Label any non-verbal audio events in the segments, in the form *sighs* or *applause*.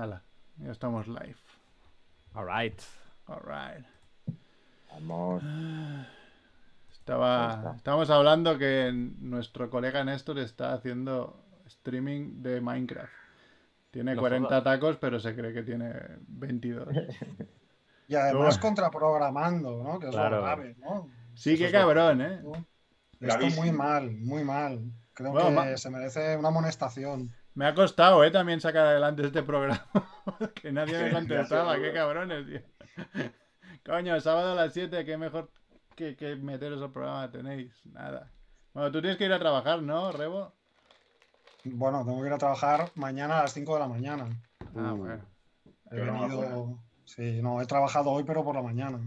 Hala, ya estamos live. Alright. Alright. Vamos. *sighs* Estaba, estábamos hablando que nuestro colega Néstor está haciendo streaming de Minecraft. Tiene No 40 jodas. tacos, pero se cree que tiene 22. *laughs* Y además contraprogramando, ¿no? Que es Claro. lo grave, ¿no? Sí, qué cabrón, ¿eh? Esto muy mal, muy mal. Creo Bueno, que ma- se merece una amonestación. Me ha costado, ¿eh? También sacar adelante este programa. *laughs* que nadie me *laughs* contestaba. Qué cabrones, tío. Coño, sábado a las 7, qué mejor que, que meteros al programa tenéis. Nada. Bueno, tú tienes que ir a trabajar, ¿no, Rebo? Bueno, tengo que ir a trabajar mañana a las 5 de la mañana. Ah, bueno. He venido. Sí, no, he trabajado hoy, pero por la mañana.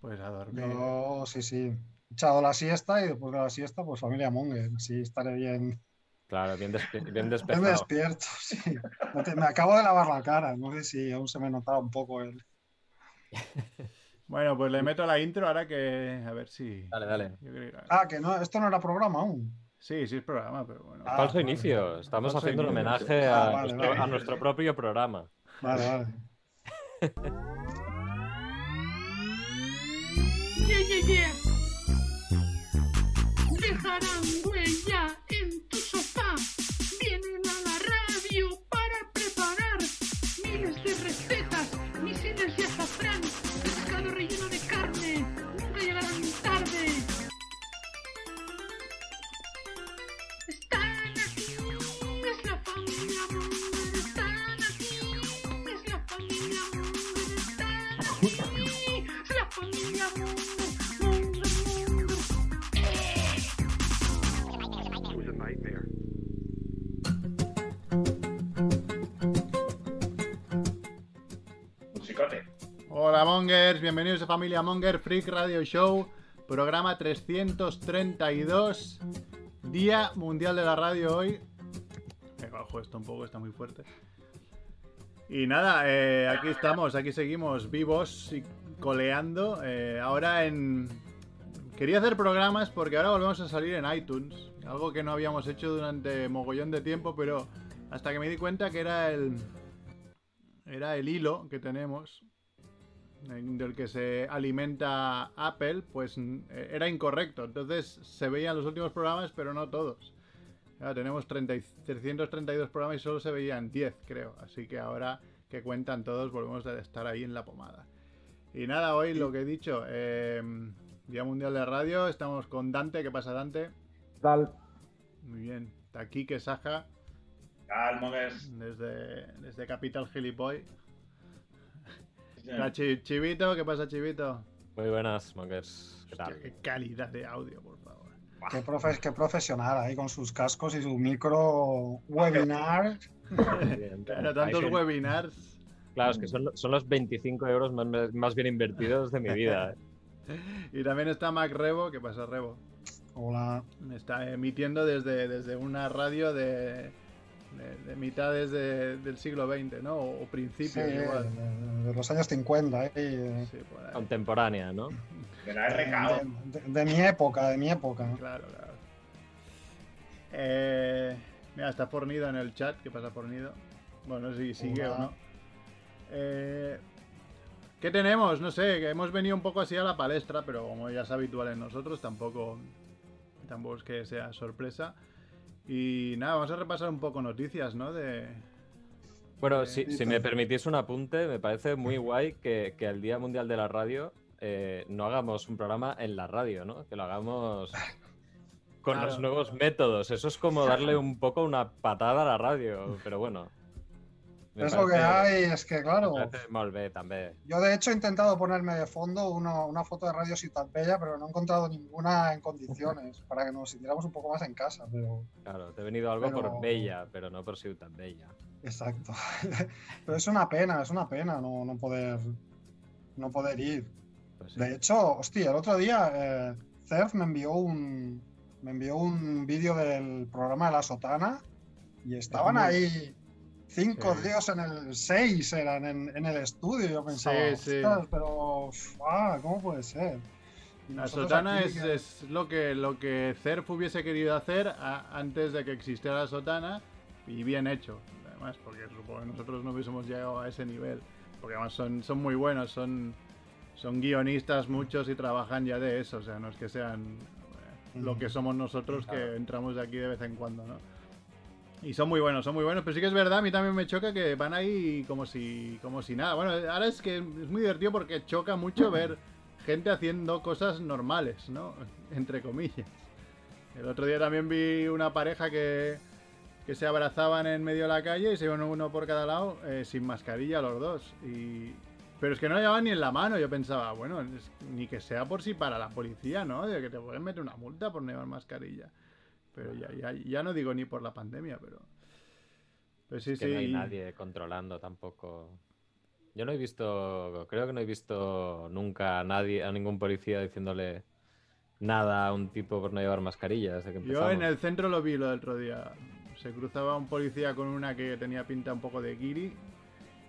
Pues a dormir. Yo, sí, sí. He echado la siesta y después de la siesta, pues familia Monger. Así estaré bien, Claro, bien, despe- bien despierto. *laughs* Sí. Me acabo de lavar la cara. No sé si aún se me notaba un poco el. *laughs* Bueno, pues le meto la intro ahora que. A ver si. Dale, dale. Yo creo que- Ah, que no, esto no era programa aún. Sí, sí es programa, pero bueno. Ah, Falso vale. inicio. Estamos Falso haciendo un homenaje Ah, a, vale, nuestro, vale. a nuestro propio programa. Vale, vale. Yeah, yeah, yeah. Dejarán huella en Hola Mongers, bienvenidos a Familia Monger Freak Radio Show, programa 332, Día Mundial de la Radio hoy. Me bajo esto un poco, está muy fuerte. Y nada, eh, aquí estamos, aquí seguimos vivos y coleando. eh, ahora en... Quería hacer programas porque ahora volvemos a salir en iTunes, algo que no habíamos hecho durante mogollón de tiempo, pero hasta que me di cuenta que era el... Era el hilo que tenemos en- del que se alimenta Apple, pues eh, era incorrecto. Entonces se veían los últimos programas, pero no todos. Claro, tenemos 30 y- 332 programas y solo se veían 10, creo. Así que ahora que cuentan todos, volvemos a estar ahí en la pomada. Y nada, hoy lo que he dicho, eh, Día Mundial de Radio, estamos con Dante. ¿Qué pasa, Dante? Tal. Muy bien. Taquique Saja, Calmogues. desde, desde Capital Gilipoy. Chi- Chivito, ¿qué pasa, Chivito? Muy buenas, Mongers. ¿Qué tal? Hostia, qué calidad de audio, por favor. Qué, profe- qué profesional ahí con sus cascos y su micro webinar. *laughs* Claro, tantos webinars. Claro, es que son, son los 25 euros más, más bien invertidos de mi vida. ¿eh? *laughs* Y también está Mac Rebo, ¿qué pasa, Rebo? Hola. Está emitiendo desde, desde una radio de, de, de mitades de- del siglo XX, ¿no? O, o Sí, principios de, igual. de los años 50. eh, eh, Sí, por ahí. Contemporánea, ¿no? De la RKO. de, de- de mi época, de mi época. Claro, claro. Eh, mira, está Fornido en el chat. ¿Qué pasa, Fornido? Bueno, no sé si sigue o no. Eh, ¿Qué tenemos? No sé, que hemos venido un poco así a la palestra, pero como ya es habitual en nosotros, tampoco, tampoco es que sea sorpresa. Y nada, vamos a repasar un poco noticias, ¿no? De... Bueno, si, me permitís un apunte, me parece muy guay que, que el Día Mundial de la Radio eh, no hagamos un programa en la radio, ¿no? Que lo hagamos con Claro. los nuevos métodos. Eso es como darle un poco una patada a la radio, pero bueno. Me Es lo que hay, es que claro. me parece molt bé, també. Yo de hecho he intentado ponerme de fondo uno- una foto de Radio Ciutat Bella, pero no he encontrado ninguna en condiciones para que nos sintiéramos un poco más en casa. Pero Claro, te he venido algo Pero- por Bella, pero no por Ciutat Bella. exacto. *laughs* pero es una pena, es una pena no, no poder no poder ir. Pues sí. De hecho, hostia, el otro día eh, Cerf me envió un me envió un vídeo del programa de la sotana y estaban ahí cinco Sí. tíos en el seis eran en, en el estudio. Yo pensaba, Sí, sí. "Ostras, pero ah, ¿cómo puede ser? La sotana es, que- es lo que lo que CERF hubiese querido hacer a- antes de que existiera la sotana y bien hecho. además, porque supongo que nosotros no hubiésemos llegado a ese nivel. Porque además son, son muy buenos, son, son guionistas muchos y trabajan ya de eso, o sea, no es que sean eh, lo que somos nosotros que entramos de aquí de vez en cuando, ¿no? Y son muy buenos, son muy buenos, pero sí que es verdad, a mí también me choca que van ahí como si, como si nada. Bueno, ahora es que es muy divertido porque choca mucho *clears throat* ver gente haciendo cosas normales, ¿no? *laughs* Entre comillas. El otro día también vi una pareja que, que se abrazaban en medio de la calle y se iban uno por cada lado eh, sin mascarilla los dos. Y... Pero es que no llevaban ni en la mano. Yo pensaba, bueno, es- ni que sea por si para la policía, ¿no? De que te pueden meter una multa por no llevar mascarilla. Pero ya, ya, ya no digo ni por la pandemia, pero... Pero sí, que sí. no hay nadie controlando tampoco. Yo no he visto, creo que no he visto nunca a nadie, a ningún policía diciéndole nada a un tipo por no llevar mascarilla. desde que Yo en el centro lo vi lo del otro día. Se cruzaba un policía con una que tenía pinta un poco de guiri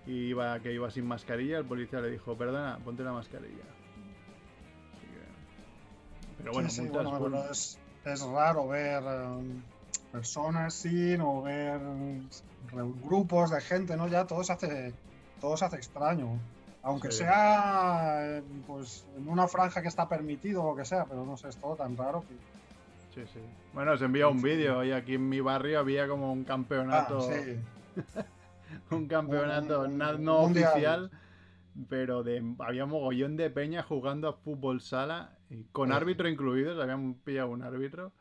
y iba, que iba sin mascarilla. El policía le dijo, perdona, ponte la mascarilla. Así que- Pero bueno, sí, sí, bueno, pero es, es raro ver eh, personas sin o ver grupos de gente, ¿no? Ya todo se hace, todo se hace extraño. Aunque Sí. sea eh, pues, en una franja que está permitido o lo que sea, pero no sé, es todo tan raro que. Sí, sí. Bueno, os envía un vídeo y aquí en mi barrio había como un Ah, campeonato, sí. *laughs* un campeonato Un- no oficial, pero de, había mogollón de peña jugando a fútbol sala y con árbitro incluido, se habían pillado un árbitro.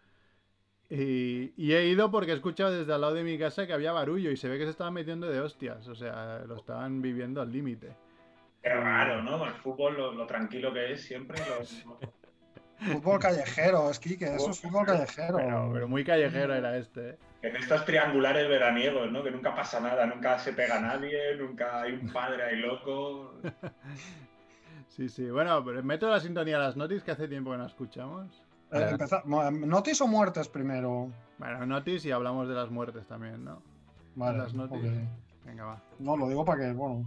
Y, y he ido porque he escuchado desde al lado de mi casa que había barullo y se ve que se estaban metiendo de hostias, o sea, lo estaban viviendo al límite. Qué raro, ¿no? El fútbol, lo, lo tranquilo que es siempre. lo- Fútbol callejero, es que eso es fútbol callejero. Pero, pero muy callejero era este, ¿eh? En estos triangulares veraniegos, ¿no? Que nunca pasa nada, nunca se pega nadie, nunca hay un padre ahí loco. *laughs* Sí, sí. Bueno, pero meto la sintonía a las notis que hace tiempo que no escuchamos. Eh, empeza- mo- ¿Notis o muertes primero? Bueno, notis y hablamos de las muertes también, ¿no? Vale, Las notis. Venga, va. No, lo digo para que, bueno.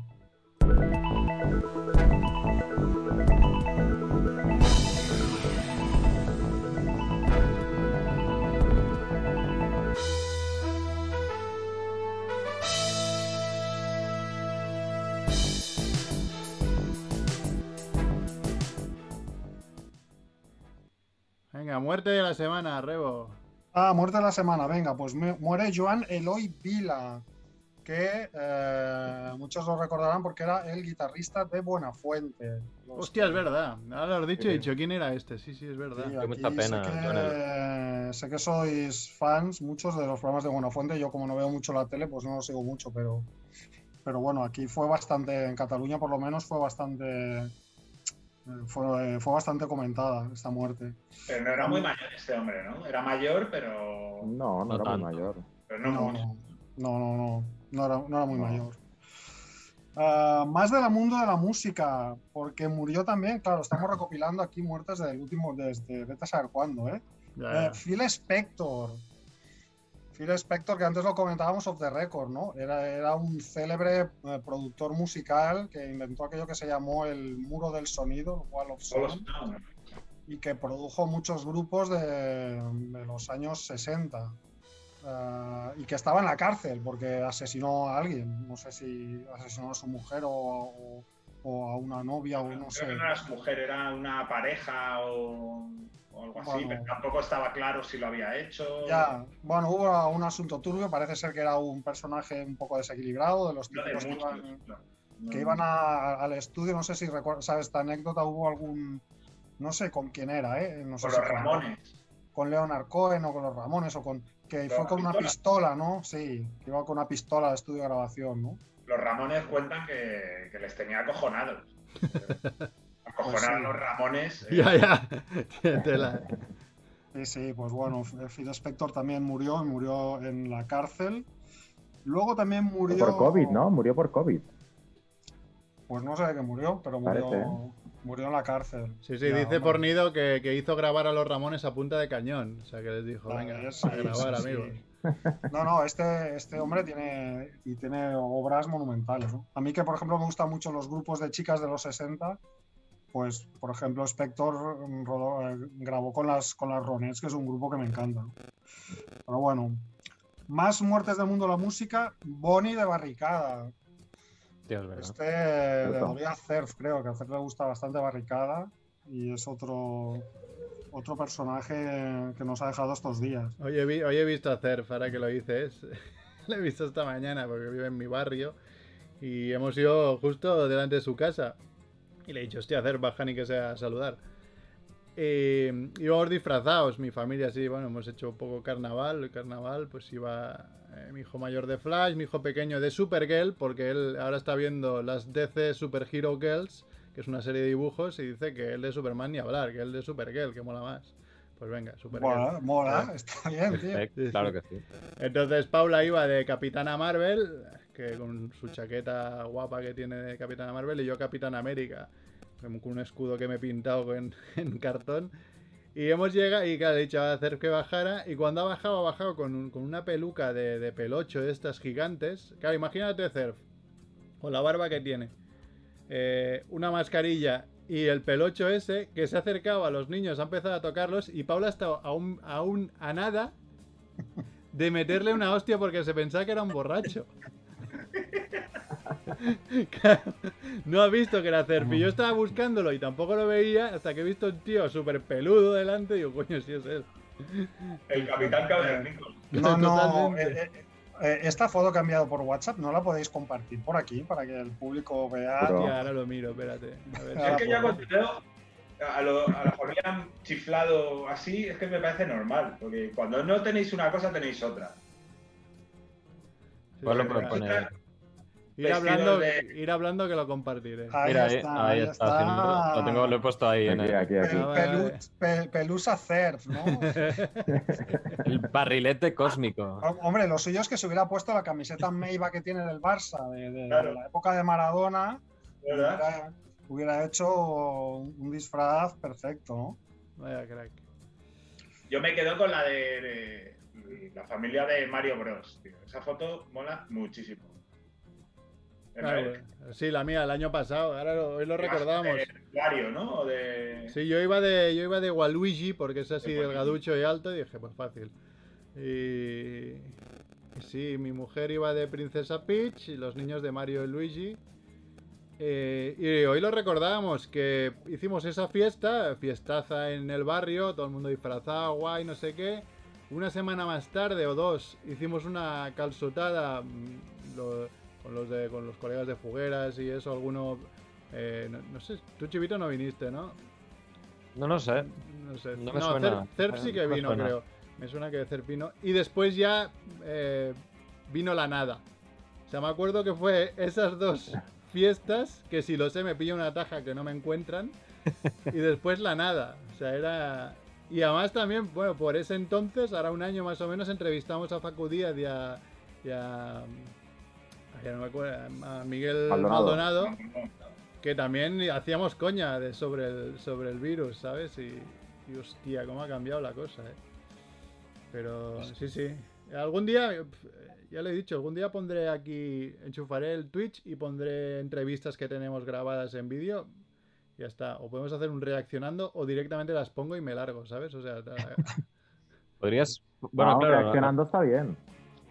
Venga, muerte de la semana, Rebo. Ah, muerte de la semana, venga, pues mu- muere Joan Eloy Vila, que eh, muchos lo recordarán porque era el guitarrista de Buenafuente. Los Hostia, es verdad. Ahora lo has dicho y he Sí. dicho quién era este. Sí, sí, es verdad. Sí, Qué mucha pena, sé, Joan que, sé que sois fans muchos de los programas de Buenafuente. Yo, como no veo mucho la tele, pues no lo sigo mucho, pero, pero bueno, aquí fue bastante, en Cataluña por lo menos, fue bastante. Fue, fue bastante comentada esta muerte. Pero no era muy mayor este hombre, ¿no? Era mayor, pero, No, no, No era tanto. muy mayor. pero no, No, no, no, no, no, no era, no era muy No. mayor. Ah, más del mundo de la música, porque murió también, claro, estamos recopilando aquí muertes del último, desde vete a saber cuándo, ¿eh? Eh. Phil Spector. Phil Spector, que antes lo comentábamos off the record, ¿no? Era, era un célebre eh, productor musical que inventó aquello que se llamó el muro del sonido, Wall of Sound, y que produjo muchos grupos de, de los años 60. Ah, y que estaba en la cárcel porque asesinó a alguien. No sé si asesinó a su mujer o, o- o a una novia o no Creo sé. que no mujer, era una pareja o, o algo así, pero tampoco estaba claro si lo había hecho. Ya, bueno, hubo un asunto turbio, parece ser que era un personaje un poco desequilibrado, de los No de tipos que iban. No. que iban a- al estudio, no sé si recuerdas, sabes esta anécdota, hubo algún, no sé con quién era, ¿eh? No sé Con si los Ramones. Con Leonard Cohen o con los Ramones, o con, que Con fue con una pistola. pistola, ¿no? Sí, que iba con una pistola al estudio de grabación, ¿no? Los Ramones cuentan que, que les tenía acojonados. *laughs* Acojonados Pues sí. los Ramones. eh, Ya, ya. *laughs* Tela. Sí, sí, pues bueno, Phil Spector también murió, murió en la cárcel. Luego también murió... Por COVID, ¿no? Murió por COVID. Pues no sé de qué murió, pero murió, Parece, murió en la cárcel. Sí, sí, Ya, dice hombre. Fornido que, que hizo grabar a los Ramones a punta de cañón. O sea, que les dijo, venga, sí, a grabar, sí, sí. No, no, este, este hombre tiene, y tiene obras monumentales. ¿no? A mí que, por ejemplo, me gustan mucho los grupos de chicas de los 60, pues, por ejemplo, Spector mm, rodó- eh, grabó con las, con las Ronettes, que es un grupo que me encanta. ¿no? Pero bueno, Más muertes del mundo de la música, Bonnie de Barricada. Verdad. Este le dolía a Cerf, creo, que a Cerf le gusta bastante Barricada y es otro, otro personaje que nos ha dejado estos días. Hoy he, vi- hoy he visto ahora que lo dices. *laughs* lo he visto esta mañana porque vive en mi barrio. Y hemos ido justo delante de su casa. Y le he dicho, hostia, Cerf, baja ni que sea saludar. Eh, íbamos disfrazados, mi familia sí, bueno, hemos hecho un poco carnaval. El carnaval, pues iba eh, mi hijo mayor de Flash, mi hijo pequeño de Supergirl, porque él ahora está viendo las DC Super Hero Girls, que es una serie de dibujos, y dice que el de Superman ni hablar, que el de Supergirl, que mola más. Pues venga, Supergirl. Mola, mola, está bien, tío. Claro que sí. Entonces Paula iba de Capitana Marvel, que con su chaqueta guapa que tiene de Capitana Marvel, y yo Capitán América, con un escudo que me he pintado *laughs* en cartón. Y hemos llegado, y claro, he dicho a hacer que bajara, y cuando ha bajado, ha bajado con, un- con una peluca de, de pelocho de estas gigantes. Claro, imagínate Cerf, con la barba que tiene, eh, una mascarilla y el pelocho ese, que se ha acercado a los niños, ha empezado a tocarlos, y Paula ha estado a, un, a, nada de meterle una hostia porque se pensaba que era un borracho. *laughs* No ha visto que era Cerf. Y yo estaba buscándolo y tampoco lo veía hasta que he visto un tío súper peludo delante y digo, coño, si es él. El capitán Cavernícola. No, no, Totalmente. Eh, esta foto que he enviado por WhatsApp no la podéis compartir por aquí para que el público vea. Pero- ahora lo miro, espérate. A ver. *laughs* Es que ya pues. cuando veo a, lo, a la familia chiflado así, es que me parece normal. Porque cuando no tenéis una cosa, tenéis otra. Sí, Ponlo Ir hablando, de- ir hablando que lo compartiré. Ahí Mira, está, ahí ahí está. está. haciendo- Lo, tengo, lo he puesto ahí en Aquí, el, aquí, aquí. Pel- Ah, pelu- pelusa Cerf, ¿no? *laughs* el barrilete cósmico. Hom- Hombre, lo suyo es que se hubiera puesto la camiseta Meiva que tiene del Barça, de, de Claro. la época de Maradona, hubiera, hubiera hecho un disfraz perfecto, ¿no? Vaya crack. Yo me quedo con la de, de la familia de Mario Bros. tío. Esa foto mola muchísimo. Claro, sí, la mía, el año pasado. Ahora lo- hoy lo recordamos. Mario, ¿no? De... Sí, yo iba de, yo iba de Waluigi porque es así De delgaducho y alto y dije, pues fácil. Y, y sí, mi mujer iba de Princesa Peach y los niños de Mario y Luigi. Eh, y hoy lo recordábamos que hicimos esa fiesta, fiestaza en el barrio, todo el mundo disfrazado, guay, no sé qué. Una semana más tarde o dos hicimos una calzotada mm, lo- con, los de, con los colegas de Fugueras y eso, alguno... eh, no, no sé, tú Chivito no viniste, ¿no? No, no sé. No sé. No me no, suena. Cerf sí que me vino, creo. Me suena que Cerf vino. Y después ya eh, vino la nada. O sea, me acuerdo que fue esas dos *laughs* fiestas que si lo sé me pilla una taja que no me encuentran. *laughs* Y después la nada. O sea, era... Y además también, bueno, por ese entonces, ahora un año más o menos, entrevistamos a Facu Díaz y a... y a- a- ya no me acuerdo, a Miguel Maldonado. Maldonado que también hacíamos coña de, sobre, el, sobre el virus, ¿sabes? Y, y hostia, cómo ha cambiado la cosa, ¿eh? Pero sí, sí. Algún día, ya le he dicho, algún día pondré aquí, enchufaré el Twitch y pondré entrevistas que tenemos grabadas en vídeo. Ya está. O podemos hacer un reaccionando o directamente las pongo y me largo, ¿sabes? O sea, *laughs* Podrías. Bueno, No, claro. reaccionando está bien.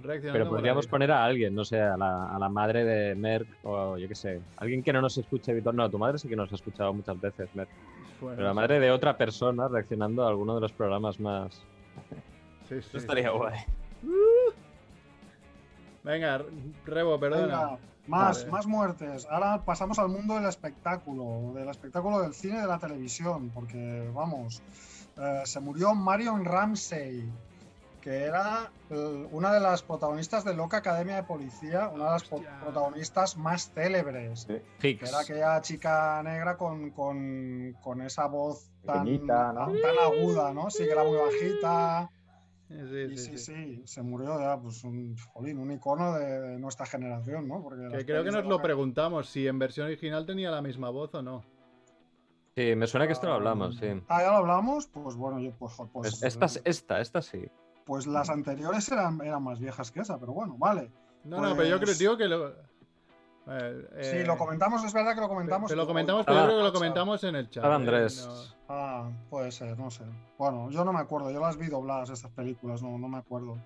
Pero podríamos poner a alguien, no sé, a la, a la madre de Merck o yo qué sé. Alguien que no nos escuche habitual. No, tu madre sí que nos ha escuchado muchas veces, Merck. Bueno, Pero la sí. madre de otra persona reaccionando a alguno de los programas más. Sí, sí, Eso estaría sí. guay. Venga, Rebo, perdona. Venga, más, Vale. más muertes. Ahora pasamos al mundo del espectáculo, del espectáculo del cine y de la televisión, porque vamos, eh, se murió Marion Ramsey, que era eh, una de las protagonistas de Loca Academia de Policía, una de las Hostia. protagonistas más célebres. Sí. que Hicks. era aquella chica negra con, con- con esa voz tan, Pequeñita, ¿no? tan, tan aguda, ¿no? Sí, que era muy bajita. Sí, Y sí, sí, sí. sí, se murió ya, pues un, jolín, un icono de, de nuestra generación, ¿no? Porque Que creo que nos lo preguntamos si en versión original tenía la misma voz o no. Sí, me suena que esto lo hablamos, sí. Ah, ya lo hablamos, pues bueno, yo pues, pues, Es- esta, esta, esta sí. Pues las anteriores eran, eran más viejas que esa, pero bueno, vale. No, no, pero yo creo, Pues- digo que lo. eh, Sí, eh, lo comentamos, es verdad que lo comentamos. te lo comentamos, pero yo creo que lo Ah, comentamos en el chat. Estaba eh, Andrés. no- Ah, puede ser, no sé. Bueno, yo no me acuerdo, yo las vi dobladas estas películas, no, no me acuerdo.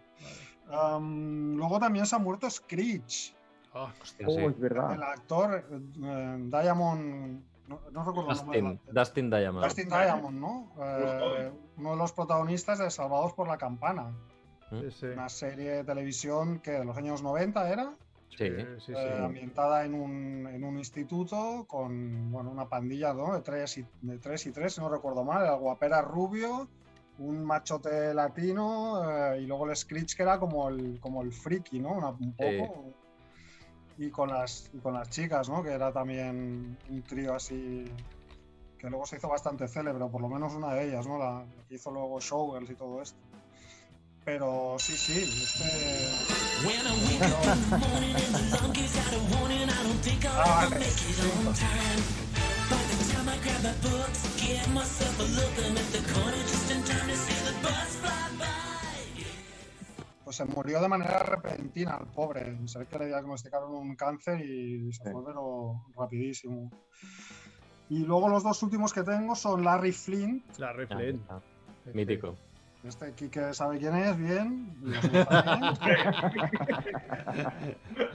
Luego también se ha muerto Screech, Ah, Hostia, Oh, sí. es verdad. el actor eh, Diamond. No, no recuerdo el nombre. Dustin, la- Dustin Diamond. Dustin Diamond, ¿no? Eh, uno de los protagonistas de Salvados por la Campana, sí, sí. una serie de televisión que de los años 90 era, Sí. sí, sí. eh, ambientada en un, en un instituto con bueno, una pandilla ¿no? de, tres y, de tres y tres, si no recuerdo mal, el guapera rubio, un machote latino eh, y luego el Screech que era como el, como el friki, ¿no? Una- un Sí. poco. Y con las, y con las chicas, ¿no? Que era también un trío así que luego se hizo bastante célebre, por lo menos una de ellas, ¿no? La, que hizo luego Showgirls y todo esto. Pero sí, sí, este... *laughs* Ah, vale. Pues se murió de manera repentina el pobre. Se ve que le diagnosticaron un cáncer y se Sí. rapidísimo. Y luego los dos últimos que tengo son Larry Flint. Larry Ah, está. Sí, sí. Mítico. Este Kike sabe quién es, bien.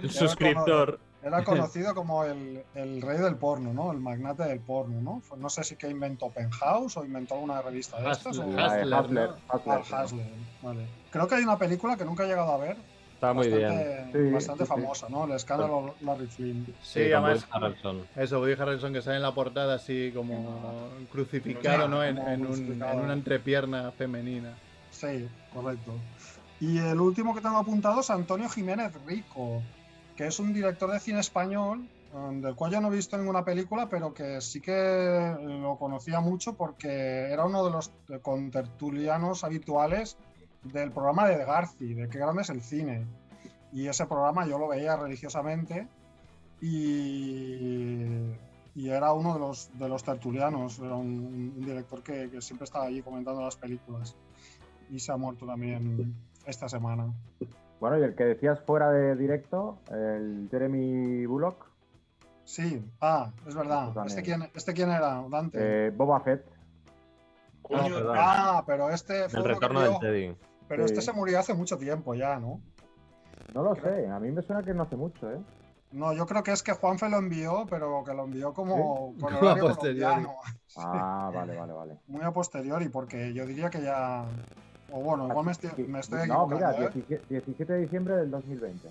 Un *laughs* suscriptor. Era conocido como el, el rey del porno, ¿no? El magnate del porno, ¿no? Fue- No sé si que inventó Penthouse o inventó una revista de estas. O... ¿no? Hustler, Ah, Hustler, vale. Creo que hay una película que nunca he llegado a ver. Está muy bien. bastante, Sí, bastante sí, sí. famosa, ¿no? El escándalo Larry Flint. Sí, además. Woody Harrelson. Eso, Woody Harrelson que sale en la portada así como crucificado, ¿no? En, Como en un- crucificado. en una entrepierna femenina. Sí, correcto. Y el último que tengo apuntado es Antonio Jiménez Rico, que es un director de cine español, um, del cual yo no he visto ninguna película, pero que sí que lo conocía mucho porque era uno de los contertulianos habituales del programa de Garci, de Qué grande es el cine. Y ese programa yo lo veía religiosamente y, y era uno de los, de los tertulianos, era un, un director que, que siempre estaba allí comentando las películas y se ha muerto también esta semana. Bueno, y el que decías fuera de directo, el Jeremy Bullock, Sí, ah, es verdad. ¿Este quién, este quién era, Dante? eh, Boba Fett. Ah, ah, pero este fue El retorno del Teddy. Pero este Sí. se murió hace mucho tiempo ya, ¿no? No lo sé, a mí me suena que no hace mucho, ¿eh? No, yo creo que es que Juanfe lo envió, pero que lo envió como con A horario posteriori. *laughs* Ah, vale, vale, vale. Muy a posteriori, porque yo diría que ya. O bueno, igual me estoy, me estoy no, equivocando. mira, ¿eh? 17, 17 de diciembre del 2020.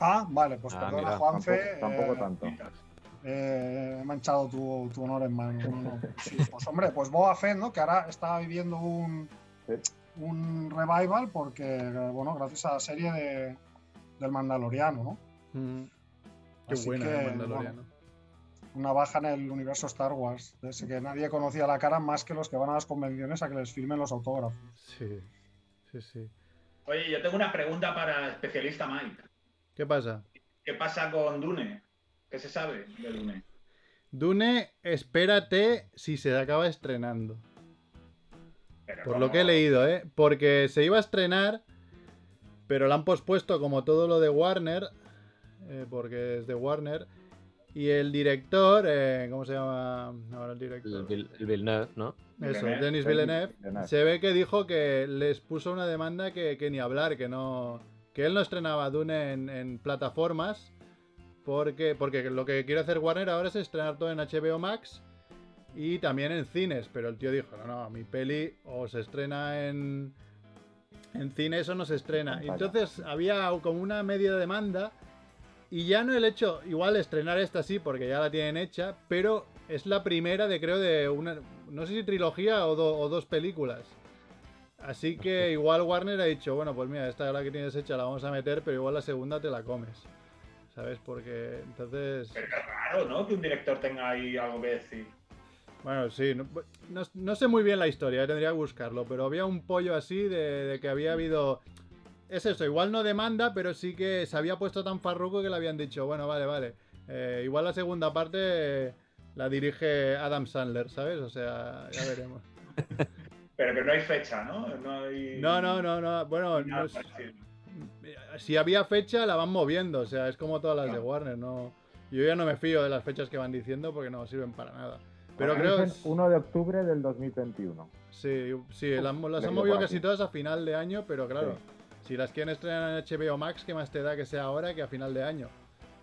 Ah, vale, pues Ah, perdona, mira, Juanfe. tampoco, tampoco eh, tanto. Eh, he manchado tu, tu honor en mano. no, *laughs* no. Sí, pues hombre, pues Boba Fett, ¿no? Que ahora está viviendo un, Sí. Un revival porque, bueno, gracias a la serie de, del Mandaloriano, ¿no? Mm. Qué Así buena que, el Mandaloriano. Una baja en el universo Star Wars. Así que nadie conocía la cara más que los que van a las convenciones a que les firmen los autógrafos. Sí, sí, sí. Oye, yo tengo una pregunta para el especialista Mike. ¿Qué pasa? ¿Qué pasa con Dune? ¿Qué se sabe de Dune? Dune, espérate si se acaba estrenando. Pero Por no- lo que he leído, ¿eh? Porque se iba a estrenar, pero la han pospuesto como todo lo de Warner, eh, porque es de Warner. Y el director, eh, ¿cómo se llama ahora el director? El, Vil- el Villeneuve, ¿no? Eso, Villeneuve. Denis Villeneuve. Villeneuve. Se ve que dijo que les puso una demanda que, que ni hablar, que no. Que él no estrenaba Dune en, en plataformas. Porque, porque lo que quiere hacer Warner ahora es estrenar todo en HBO Max y también en cines. Pero el tío dijo: No, no, mi peli o se estrena en, en cines o no se estrena. Y Pantalla. entonces había como una media demanda. Y ya no el hecho, igual estrenar esta sí, porque ya la tienen hecha, pero es la primera de creo de una, no sé si trilogía o, do- o dos películas. Así que igual Warner ha dicho, bueno, pues mira, esta la que tienes hecha la vamos a meter, pero igual la segunda te la comes. ¿Sabes? Porque entonces... Pero es raro, ¿no? Que un director tenga ahí algo que decir. Bueno, sí, no, no- no sé muy bien la historia, eh, tendría que buscarlo, pero había un pollo así de, de que había habido... Es eso, igual no demanda, pero sí que se había puesto tan farruco que le habían dicho, bueno, vale, vale. eh, igual la segunda parte eh, la dirige Adam Sandler, ¿sabes? O sea, ya veremos. *laughs* Pero que no hay fecha, ¿no? No hay. No, no, no, no. Bueno, no es- si había fecha la van moviendo, o sea, es como todas las de. Warner, no. Yo ya no me fío de las fechas que van diciendo porque no sirven para nada. Pero creo dicen 1 de octubre del 2021. Sí, sí, las, las han movido casi aquí. todas a final de año, pero claro, Si las quieren estrenar en HBO Max, ¿qué más te da que sea ahora que a final de año?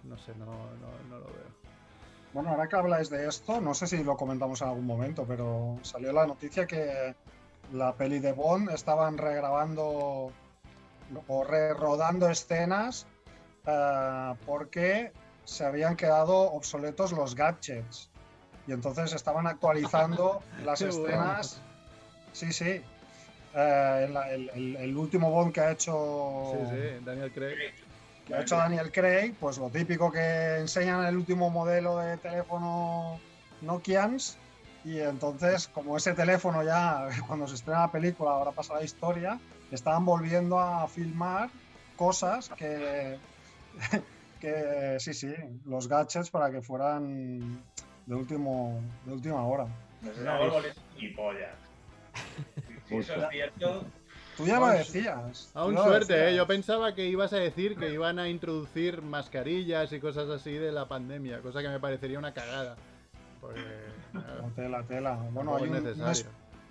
No sé, no, no, no lo veo. Bueno, ahora que habláis de esto, no sé si lo comentamos en algún momento, pero salió la noticia que la peli de Bond estaban regrabando o re-rodando escenas eh, porque se habían quedado obsoletos los gadgets. Y entonces estaban actualizando *laughs* las bueno. escenas. Sí, sí. Eh, el, el- el- el último Bond que ha hecho Sí, sí, Daniel Craig. que ha hecho Daniel Craig, pues lo típico que enseñan el último modelo de teléfono Nokians. Y entonces, como ese teléfono ya, *laughs* cuando se estrena la película, ahora pasa la historia, estaban volviendo a filmar cosas que, *laughs* que sí, sí, los gadgets para que fueran de, último, de última hora. Estamos volviendo gilipollas. Si eso es cierto, Tú ya lo decías. Aún lo suerte, ¿eh? Yo pensaba que ibas a decir que iban a introducir mascarillas y cosas así de la pandemia, cosa que me parecería una cagada. Porque tela, tela. Bueno, hay es un, necesario. es-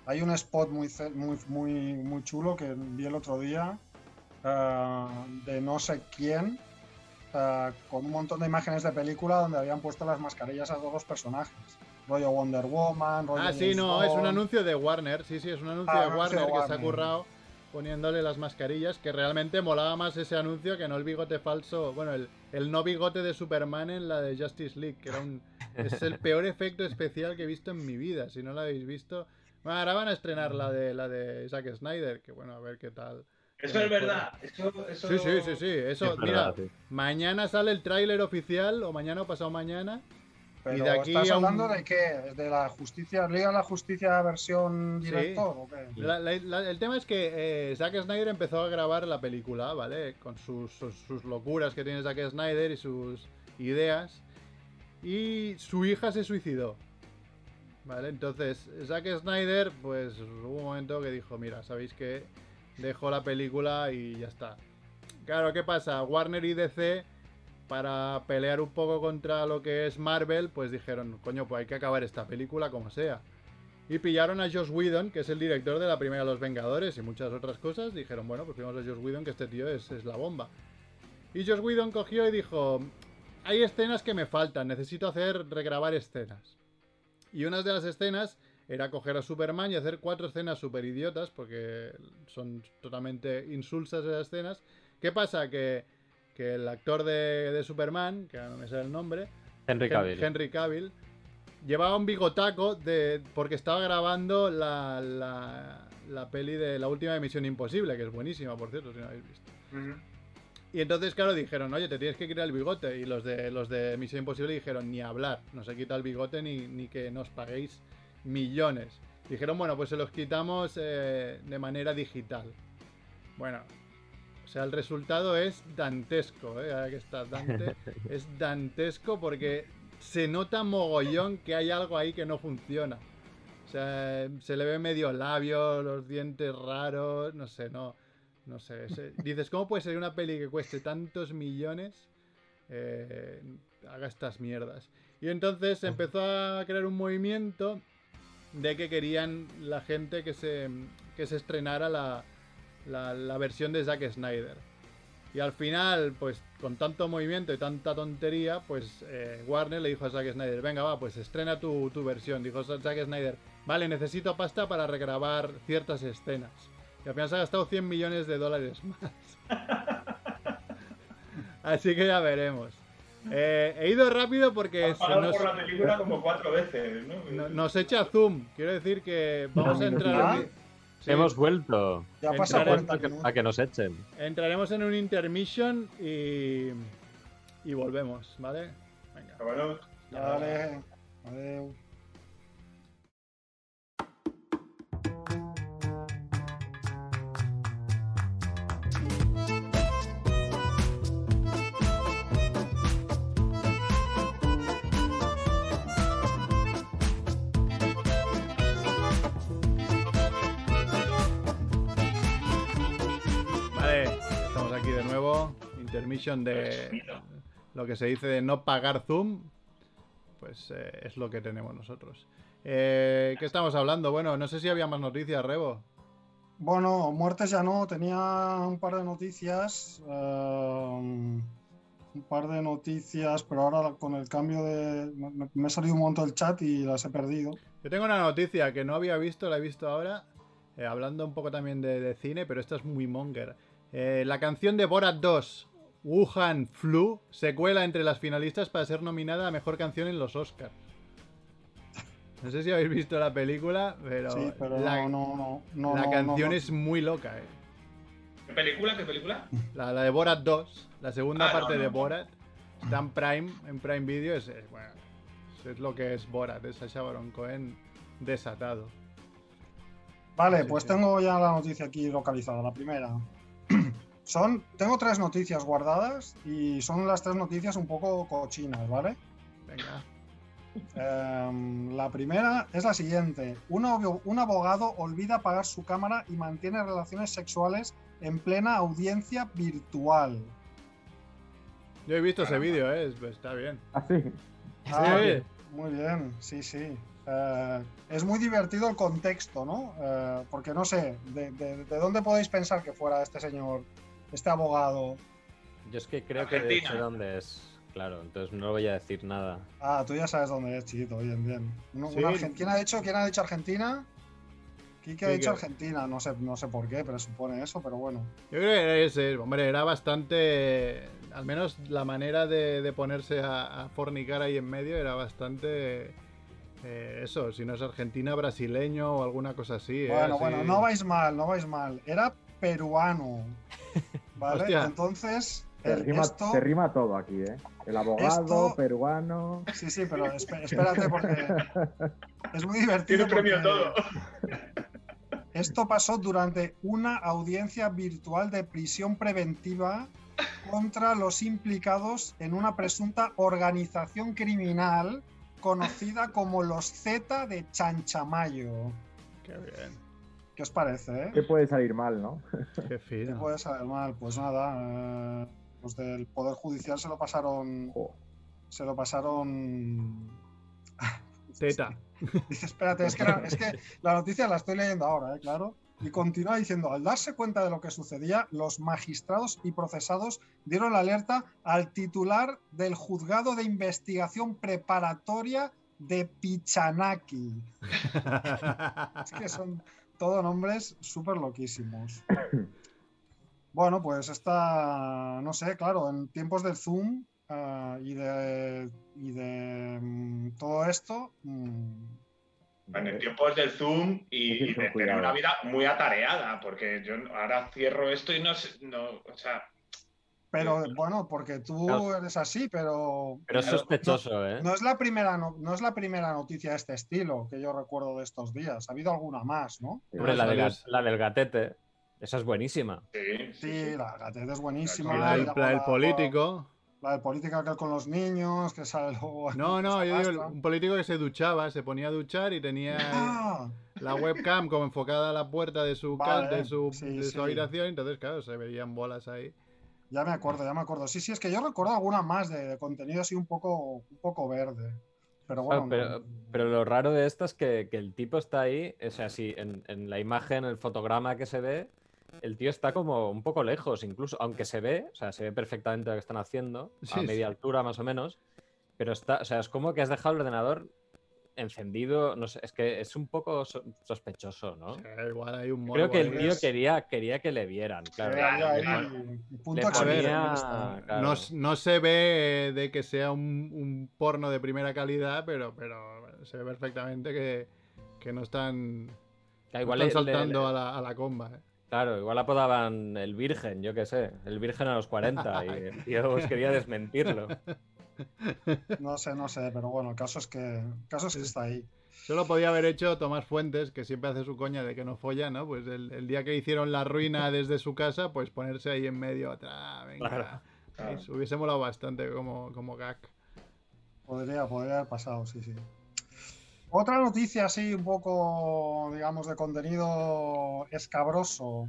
Hay un spot muy, muy, muy, muy chulo que vi el otro día eh, de no sé quién eh, con un montón de imágenes de película donde habían puesto las mascarillas a todos los personajes. Rollo Wonder Woman, rollo Ah, sí, James no, es un anuncio de Warner. Sí, sí, es un anuncio Ah, de anuncio Warner que se ha Warner. currado poniéndole las mascarillas, que realmente molaba más ese anuncio que no el bigote falso, bueno, el, el no bigote de Superman en la de Justice League, que era un, es el peor efecto especial que he visto en mi vida, si no lo habéis visto. Bueno, ahora van a estrenar la de la de Zack Snyder, que bueno, a ver qué tal. Eso es verdad. Eso, eso... Sí, sí, sí, sí, eso, Es mira, verdad, sí. mañana sale el tráiler oficial, o mañana o pasado mañana, Pero y de aquí ¿Estás hablando de qué? ¿De la justicia, Liga de la Justicia versión Sí. director o qué? La- la- la- el tema es que eh, Zack Snyder empezó a grabar la película, ¿vale? Con sus, sus, sus locuras que tiene Zack Snyder y sus ideas. Y su hija se suicidó. ¿Vale? Entonces, Zack Snyder, pues hubo un momento que dijo, mira, ¿sabéis qué? Dejo la película y ya está. Claro, ¿qué pasa? Warner y DC, para pelear un poco contra lo que es Marvel, pues dijeron, coño, pues hay que acabar esta película como sea. Y pillaron a Josh Whedon, que es el director de la primera de Los Vengadores y muchas otras cosas. Dijeron, bueno, pues vamos a Josh Whedon, que este tío es, es la bomba. Y Josh Whedon cogió y dijo, hay escenas que me faltan, necesito hacer, regrabar escenas. Y una de las escenas era coger a Superman y hacer cuatro escenas super idiotas, porque son totalmente insulsas esas escenas. ¿Qué pasa? Que, que el actor de, de Superman, que ahora no me sale el nombre, Henry Hen- Cavill. Henry Cavill, llevaba un bigotaco de, porque estaba grabando la, la, la peli de la última de Misión Imposible, que es buenísima, por cierto, si no habéis visto. Y entonces, claro, dijeron, oye, te tienes que quitar el bigote. Y los de los de Misión Imposible dijeron, ni hablar, no se quita el bigote ni, ni que nos paguéis millones. Dijeron, bueno, pues se los quitamos eh, de manera digital. Bueno, o sea, el resultado es dantesco, ¿eh? Ahora que está Dante, *laughs* es dantesco porque se nota mogollón que hay algo ahí que no funciona. O sea, se le ve medio labio, los dientes raros, no sé, no. No sé. se- *laughs* dices, ¿cómo puede ser una peli que cueste tantos millones eh, haga estas mierdas? Y entonces empezó a crear un movimiento de que querían la gente que se, que se estrenara la, la, la versión de Zack Snyder. Y al final, pues con tanto movimiento y tanta tontería, pues eh, Warner le dijo a Zack Snyder, venga, va, pues estrena tu, tu versión. Dijo Zack Snyder, vale, necesito pasta para regrabar ciertas escenas. Y al final se ha gastado 100 millones de dólares más. *laughs* Así que ya veremos. Eh, he ido rápido porque nos, por la película como cuatro veces, ¿no? no- nos echa zoom. Quiero decir que vamos a entrar en... Sí, Hemos vuelto. Ya pasa 40 minutos. A que nos echen. entraremos en un intermission y... Y volvemos, ¿vale? Venga. Bueno, Dale. Adeu. Nuevo. Intermission de lo que se dice de no pagar Zoom. Pues eh, es lo que tenemos nosotros. Eh, ¿Qué estamos hablando? Bueno, no sé si había más noticias, Rebo. Bueno, muertes ya no, tenía un par de noticias. eh, un par de noticias, pero ahora con el cambio de. Me, me he salido un montón del chat y las he perdido. Yo tengo una noticia que no había visto, la he visto ahora, eh, hablando un poco también de, de cine, pero esta es muy monger. Eh, la canción de Borat 2, Wuhan Flu, se cuela entre las finalistas para ser nominada a Mejor Canción en los Oscars. No sé si habéis visto la película, pero, sí, pero la, no, no, la no, canción no. es muy loca. eh. ¿Qué película? ¿Qué película? La, la de Borat 2, la segunda Ah, parte no, de no. Borat, está en Prime, en Prime Video, es, es, bueno, es lo que es Borat, es Sacha Baron Cohen desatado. Vale, pues tengo ya la noticia aquí localizada. La primera. *clears throat* Son, tengo tres noticias guardadas y son las tres noticias un poco cochinas, ¿vale? Venga. Em, la primera es la siguiente. Un, abo- un abogado olvida apagar su cámara y mantiene relaciones sexuales en plena audiencia virtual. Yo he visto ese vídeo, eh, es- está bien. Así. Ah, Sí. Muy bien, sí, sí. Eh, es muy divertido el contexto, ¿no? Eh, porque no sé, de, de- de dónde podéis pensar que fuera este señor, este abogado? Yo es que creo que Argentina. sé dónde es. Claro, entonces no voy a decir nada. Ah, tú ya sabes dónde es, chiquito, bien, bien. Uno- Sí. ¿Quién ha dicho, quién ha dicho Argentina? Quique ha dicho Argentina, no sé, no sé por qué, pero supone eso, pero bueno. Yo creo que era ese, hombre, era bastante. Al menos la manera de, de ponerse a, a fornicar ahí en medio era bastante. Eh, eso, si no es argentina, brasileño o alguna cosa así. eh, Bueno, así. bueno, no vais mal, no vais mal. Era peruano. *laughs* ¿Vale? Hostia. Entonces, Se rima, esto. se rima todo aquí, ¿eh? El abogado, Esto- peruano. Sí, sí, pero esp- espérate porque *laughs* es muy divertido. Tiene premio porque todo. Esto pasó durante una audiencia virtual de prisión preventiva contra los implicados en una presunta organización criminal conocida como los Z de Chanchamayo. Qué bien, ¿Qué os parece, eh? ¿Qué puede salir mal, no? qué ¿Qué fino. puede saber mal? Pues nada, eh, los del Poder Judicial se lo pasaron. Se lo pasaron. Teta. *laughs* Dice, espérate, es que, la, es que la noticia la estoy leyendo ahora, ¿eh? claro. Y continúa diciendo, al darse cuenta de lo que sucedía, los magistrados y procesados dieron la alerta al titular del juzgado de investigación preparatoria de Pichanaki. *laughs* Es que son todos nombres súper loquísimos. Bueno, pues esta, no sé, claro, en tiempos del Zoom ah, y de, y de mm, todo esto, mm, En tiempos del Zoom y, de tener una vida muy atareada, porque yo ahora cierro esto y no sé, no, o sea, pero bueno, porque tú eres así, pero Pero es sospechoso, ¿eh? no es la primera, no, no es la primera noticia de este estilo que yo recuerdo de estos días. Ha habido alguna más, ¿no? Hombre, la, Eso de es. ga- la del gatete. Esa es buenísima. sí, sí, la gateta es buenísima. La, del- la del político. La del político aquel con los niños, que sale luego. No, no, yo digo un político que se duchaba, se ponía a duchar y tenía Ah, la webcam como enfocada a la puerta de su, de su, sí, de su sí. habitación, entonces, claro, se veían bolas ahí. Ya me acuerdo, ya me acuerdo. Sí, sí, es que yo recuerdo alguna más de, de contenido así un poco, un poco verde. Pero bueno. Claro, pero, no- pero lo raro de esto es que, que el tipo está ahí, o sea, si en, en la imagen, el fotograma que se ve, el tío está como un poco lejos, incluso, aunque se ve, o sea, se ve perfectamente lo que están haciendo, Sí, a sí. media altura más o menos, pero está, o sea, es como que has dejado el ordenador encendido, no sé, es que es un poco so- sospechoso, ¿no? O sea, igual hay un Creo que el tío es- quería, quería que le vieran, claro. Sí, Le. No, no se ve de que sea un, un porno de primera calidad, pero, pero se ve perfectamente que, que no están, Que no igual están le- le- saltando a, la, a la comba. ¿eh? Claro, igual apodaban el Virgen, yo qué sé, el Virgen a los 40 y el tío pues quería desmentirlo. *laughs* No sé, no sé, pero bueno, el caso es que, el caso es que está ahí. Solo podía haber hecho Tomás Fuentes, que siempre hace su coña de que no folla, ¿no? Pues el, el día que hicieron la ruina *laughs* desde su casa, pues ponerse ahí en medio atrás, venga. Claro. Hubiese molado bastante como, como gag. Podría, podría haber pasado, sí, sí. Otra noticia así, un poco, digamos, de contenido escabroso.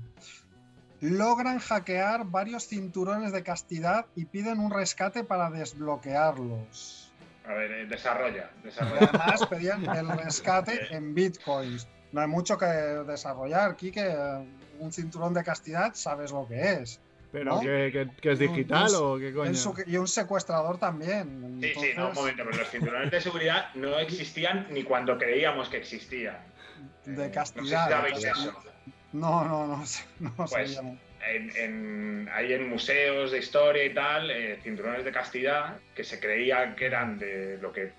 Logran hackear varios cinturones de castidad y piden un rescate para desbloquearlos. A ver, eh, desarrolla, desarrolla. *laughs* además pedían el rescate en bitcoins. no hay mucho que desarrollar. Quique, un cinturón de castidad, sabes lo que es. ¿Pero ¿No? que, que- que es digital un- o qué coño? Su- y un secuestrador también. Sí, sí, no, un momento, pero los cinturones de seguridad no existían ni cuando creíamos que existían. De Eh, No sé castidad. si. No, no, no, *laughs* no Pues. En, en- hay en museos de historia y tal, eh, cinturones de castidad que se creían que eran de lo que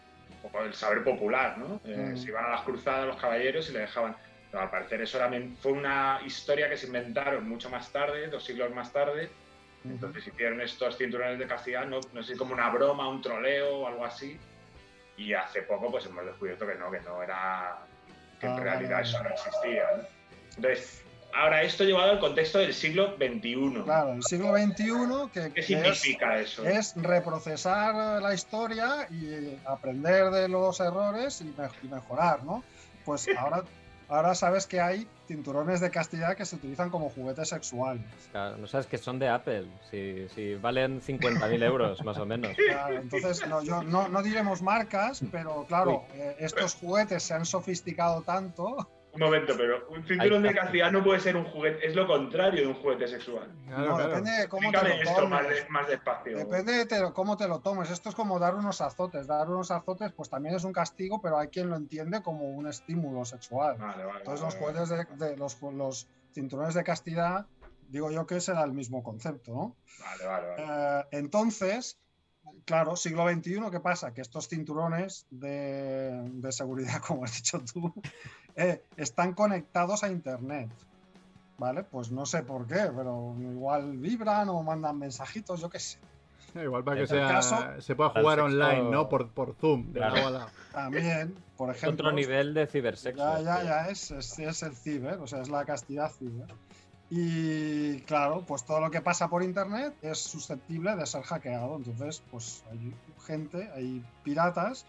el saber popular, ¿no? Eh, Mm. Se iban a las cruzadas los caballeros y le dejaban. Pero al parecer eso era fue una historia que se inventaron mucho más tarde, dos siglos más tarde. Entonces hicieron estos cinturones de castidad, no, no sé, como una broma, un troleo o algo así. Y hace poco pues hemos descubierto que no, que no era, que en Ah, realidad eso no existía. ¿no? Entonces, ahora esto llevado al contexto del siglo XXI. Claro, el siglo XXI, que, ¿Qué que es, significa eso? es reprocesar la historia y aprender de los errores y, me- y mejorar, ¿no? Pues *laughs* ahora, ahora sabes que hay cinturones de castidad que se utilizan como juguetes sexuales. Claro, no sabes que son de Apple, si, si valen 50.000 euros más o menos. *laughs* Claro, entonces, no, yo, no, no diremos marcas, pero claro, eh, estos juguetes se han sofisticado tanto. Un momento, pero un cinturón de castidad no puede ser un juguete, es lo contrario de un juguete sexual. Claro, no, claro. depende de cómo te lo esto más, tomes. de- más despacio. Depende de te- cómo te lo tomes. Esto es como dar unos azotes. Dar unos azotes, pues también es un castigo, pero hay quien lo entiende como un estímulo sexual. Vale, vale, Entonces, vale, los juguetes de, de- los, los cinturones de castidad, digo yo que será el mismo concepto, ¿no? Vale, vale, vale. Eh, entonces, claro, siglo XXI, ¿qué pasa? Que estos cinturones de, de seguridad, *laughs* como has dicho tú, eh, están conectados a Internet. ¿Vale? Pues no sé por qué, pero igual vibran o mandan mensajitos, yo qué sé. Eh, Igual para que sea, caso- se pueda jugar sexo- online, ¿no? Por, por Zoom, de Claro. lado a lado. También, por ejemplo. Otro nivel de cibersexo. Ya, ya, ya, es, es, es el ciber, o sea, es la castidad ciber. Y claro, pues todo lo que pasa por internet es susceptible de ser hackeado. Entonces, pues hay gente, hay piratas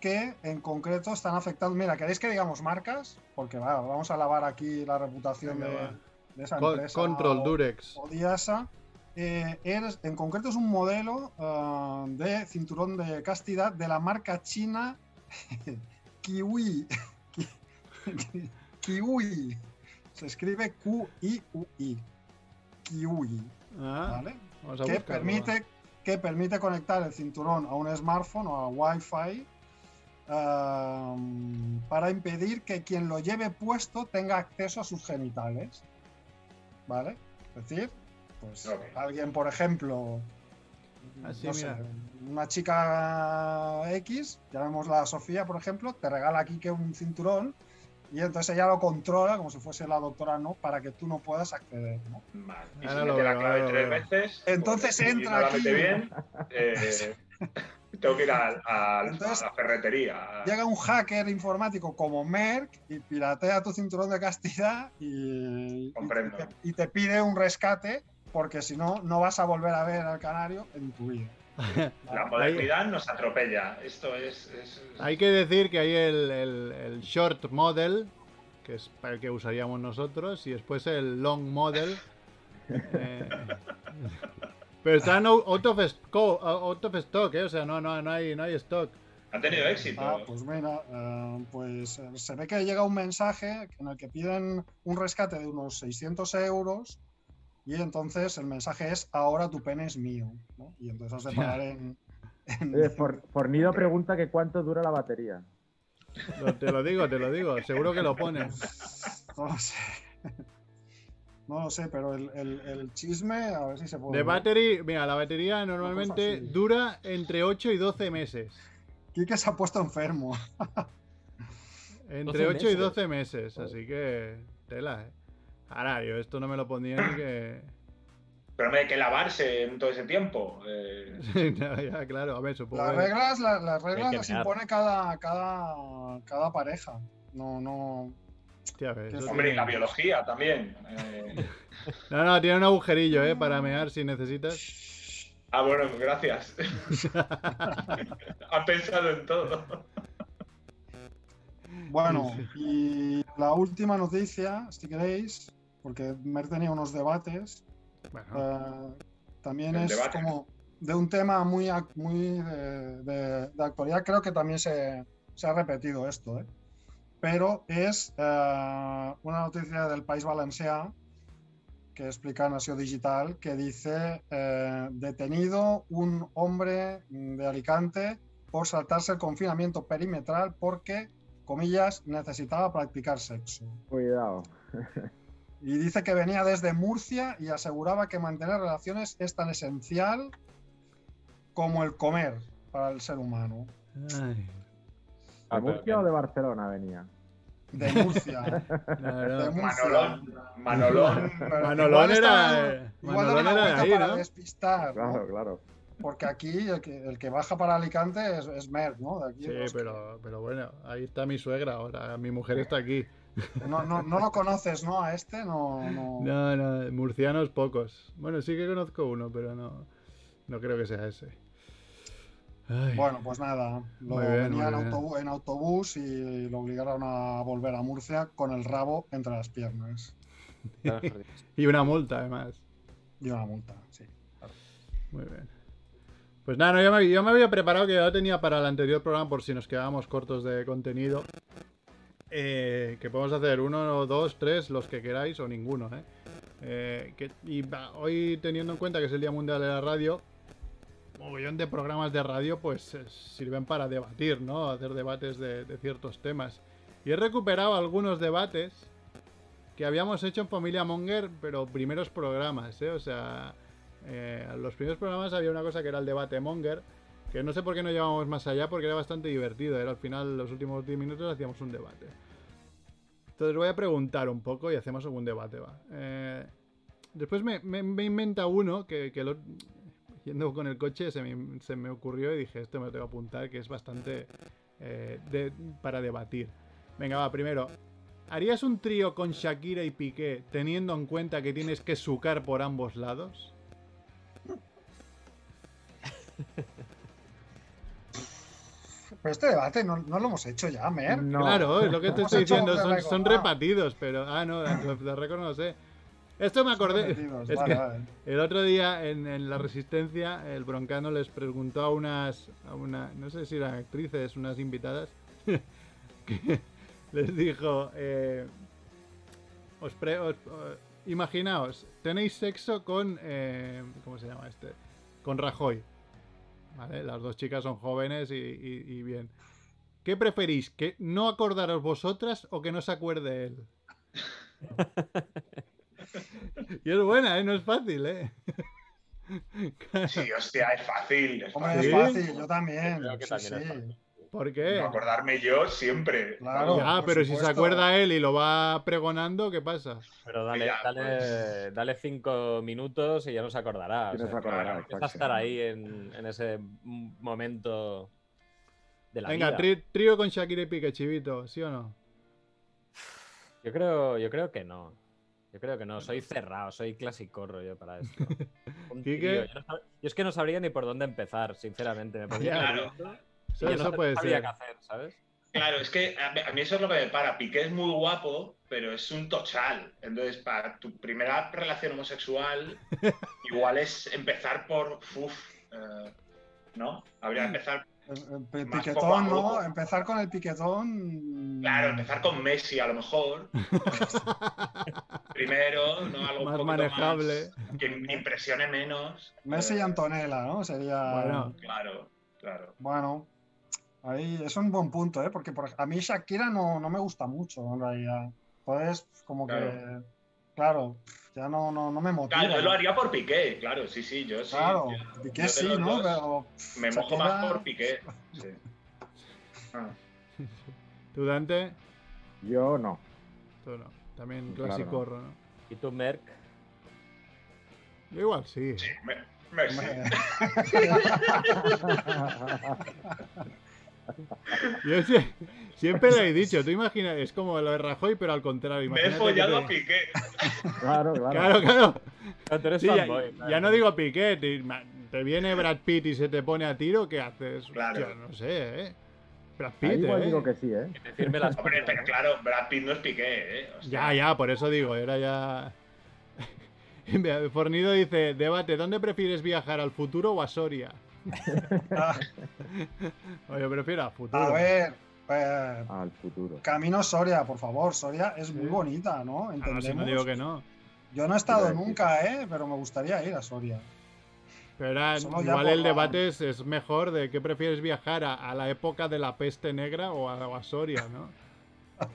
que en concreto están afectando. Mira, ¿queréis que digamos marcas? Porque va, vamos a lavar aquí la reputación de, esa empresa. Control o- Durex. o Diasa. Eh, en concreto es un modelo ah, de cinturón de castidad de la marca china *laughs* Kiwi. *laughs* Ki- Kiwi. Se escribe Q-I-U-I. Kiwi. Ah, Que buscarlo, permite, que permite conectar el cinturón a un smartphone o a Wi-Fi ah, para impedir que quien lo lleve puesto tenga acceso a sus genitales. ¿Vale? Es decir, pues alguien, por ejemplo, Así, no sé, una chica X, llamémosla Sofía, por ejemplo, te regala aquí que un cinturón y entonces ella lo controla como si fuese la doctora no para que tú no puedas acceder. ¿no? Vale. Y si lo mete la clave tres veo. veces. Entonces pues, entra no aquí. bien. eh, *laughs* tengo que ir Entonces, a la ferretería. Llega un hacker informático como Merck y piratea tu cinturón de castidad y, y Comprendo. te, y te pide un rescate porque si no, no vas a volver a ver al canario en tu vida. *laughs* La modernidad nos atropella. Esto es. es- Hay que decir que hay el, el- el short model, que es para el que usaríamos nosotros, y después el long model. *laughs* eh, pero están out out of, sco- out of stock, ¿eh? o sea, no, no, no, hay, no hay stock. Ha tenido éxito. Ah, pues mira, eh, pues eh, se ve que llega un mensaje en el que piden un rescate de unos 600 euros y entonces el mensaje es ahora tu pene es mío. ¿no? Y entonces has de pagar en... en- Eh, For- Fornido pregunta que cuánto dura la batería. Te lo digo, te lo digo, seguro que lo pone. No lo sé. No lo sé, pero el, el- el chisme, a ver si se puede. De battery, mira, la batería normalmente dura entre 8 y 12 meses. Quique se ha puesto enfermo. Entre 12 8 y meses. 12 meses, así que tela, ¿eh? Ahora, yo esto no me lo pondría ni que... *laughs* Pero me hay que lavarse en todo ese tiempo. eh, *laughs* Sí, no, ya, claro, a ver, supongo Las reglas, la- las reglas las impone cada, cada, cada pareja. No, no. Hostia, a ver, eso Hombre, y la tiene- biología también. eh. *laughs* No, no, tiene un agujerillo, ¿eh? Para mear si necesitas. Ah, bueno, gracias. Han pensado en todo. Bueno, y la última noticia, si queréis, porque Mer tenía unos debates, Bueno, eh, también El es debate. como de un tema muy, muy de, de- de actualidad. Creo que también se, se ha repetido esto. ¿eh? pero es eh, una noticia del País Valencià que explica Nació Digital, que dice eh, detenido un hombre de Alicante por saltarse el confinamiento perimetral porque, comillas, necesitaba practicar sexo. Cuidado. *laughs* Y dice que venía desde Murcia y aseguraba que mantener relaciones es tan esencial como el comer para el ser humano. Ay, ¿De Murcia o de Barcelona venía? De Murcia. *laughs* claro. de Murcia. Manolón. Manolón. *laughs* Pero Manolón igual era- una era de ahí, para ¿no? despistar, ¿no? Claro, claro. Porque aquí el que, el que baja para Alicante es, es Mer, ¿no? De aquí, Sí, pero, pero bueno, ahí está mi suegra ahora. Mi mujer está aquí. No, no, no lo conoces, ¿no? A este no. no... No, no, murcianos pocos. Bueno, sí que conozco uno, pero no, no creo que sea ese. Ay, Bueno, pues nada, lo bien, venía en, autobús, en autobús y lo obligaron a volver a Murcia con el rabo entre las piernas. *laughs* Y una multa, además. Y una multa, sí. Muy bien. Pues nada, no, yo, me, yo me había preparado que ya lo tenía para el anterior programa por si nos quedábamos cortos de contenido. Eh, que podemos hacer uno, dos, tres, los que queráis o ninguno. ¿eh? Eh, y hoy teniendo en cuenta que es el Día Mundial de la Radio, mogollón de programas de radio pues eh, sirven para debatir, ¿no? Hacer debates de, ciertos temas. Y he recuperado algunos debates que habíamos hecho en Familia Monger, pero primeros programas, ¿eh? O sea, eh, los primeros programas había una cosa que era el debate Monger, que no sé por qué no llevábamos más allá, porque era bastante divertido. Era al final, los últimos 10 minutos hacíamos un debate. Entonces voy a preguntar un poco y hacemos un debate, va. Eh, después me, me, inventa uno que, que yendo con el coche se me, se me ocurrió y dije, esto me lo tengo que apuntar, que es bastante eh, para debatir. Venga, va, primero. ¿Harías un trío con Shakira y Piqué teniendo en cuenta que tienes que sucar por ambos lados? *laughs* Pero este debate no, no lo hemos hecho ya, Mer. No. Claro, es lo que te estoy diciendo, son, son Ah. repartidos, pero... Ah, no, de récord no lo sé. Esto me acordé. Es vale, que vale. el otro día en, en La Resistencia, el broncano les preguntó a unas, a una, no sé si eran actrices, unas invitadas, *laughs* que les dijo, eh, os pre- os- o- imaginaos, tenéis sexo con, eh, ¿cómo se llama este? Con Rajoy. ¿Vale? Las dos chicas son jóvenes y, y- y bien. ¿Qué preferís? ¿Que no acordaros vosotras o que no se acuerde él? *laughs* y es buena, ¿eh? No es fácil, ¿eh? Sí, hostia, es fácil. Es Hombre, fácil. es fácil, yo también. Creo que sí, es fácil. ¿Por qué? No acordarme yo siempre. Claro. Ya, por pero si se acuerda él y lo va pregonando, ¿qué pasa? Pero dale, Ya, dale, pues. dale cinco minutos y ya no se acordará. o Y no sea, se acordará, claro, estar ahí en, en ese momento de la Venga, vida. trío con Shakira y Piqué, chivito, ¿sí o no? Yo creo, yo creo que no. Yo creo que no. Soy cerrado, soy clasicorro yo para esto. *laughs* Un Yo, no sab- yo es que no sabría ni por dónde empezar, sinceramente. Me pondría Y Eso, yo puede ser. qué hacer, ¿sabes? Claro, es que a mí, eso es lo que me para. Piqué es muy guapo, pero es un tochal. Entonces, para tu primera relación homosexual, *laughs* igual es empezar por. Uf, eh, ¿no? Habría que empezar. El, el Más piquetón, ¿no? Empezar con el piquetón. Claro, empezar con Messi a lo mejor. *laughs* Primero, ¿no? Algo un Más poquito manejable. más- que impresione menos. Messi y Eh, Antonella, ¿no? Sería. Bueno. Claro, claro. Bueno, ahí es un buen punto, ¿eh? Porque por, a mí Shakira no, no me gusta mucho, en realidad. Entonces, como que. Claro. Claro, ya no, no, no me motiva. Claro, yo lo haría por Piqué, claro, sí, sí, yo sí. Claro, yo- Piqué yo sí, ¿no? dos Pero. Me mojo más por Piqué. *laughs* Sí. Ah. *laughs* ¿Tú, Dante? Yo no. Tú no. También Claro, clasicorro, ¿no? ¿Y tú, Merck? Yo igual sí. Sí, me- Messi. Hombre, *laughs* Yo siempre lo he dicho. Tú imaginas, es como lo de Rajoy, pero al contrario. Me he imagínate follado te- a Piqué. Claro, claro. Claro, claro. No, tú eres Sí, ya, fanboy, claro. ya no digo Piqué. Te, viene Brad Pitt y se te pone a tiro, ¿qué haces? Claro. Hostia, no sé, ¿eh? Brad Ahí Pitt, igual ¿eh? digo que sí, ¿eh? Firme las Hombre, pero claro, Brad Pitt no es Piqué, ¿eh? Hostia. Ya, ya, por eso digo, era ya. *laughs* Fornido dice: debate, ¿dónde prefieres viajar, al futuro o a Soria? Ah, *laughs* Oye, prefiero a futuro. a ver, Eh, al futuro. Camino Soria, por favor. Soria es muy Sí. bonita, ¿no? Ah, Entendemos. si no digo que no. Yo no he estado nunca, ¿eh? Pero me gustaría ir a Soria. Pero era- igual el la- debate es, es mejor de qué prefieres viajar a, a la época de la peste negra o a, o a Soria, ¿no? *laughs*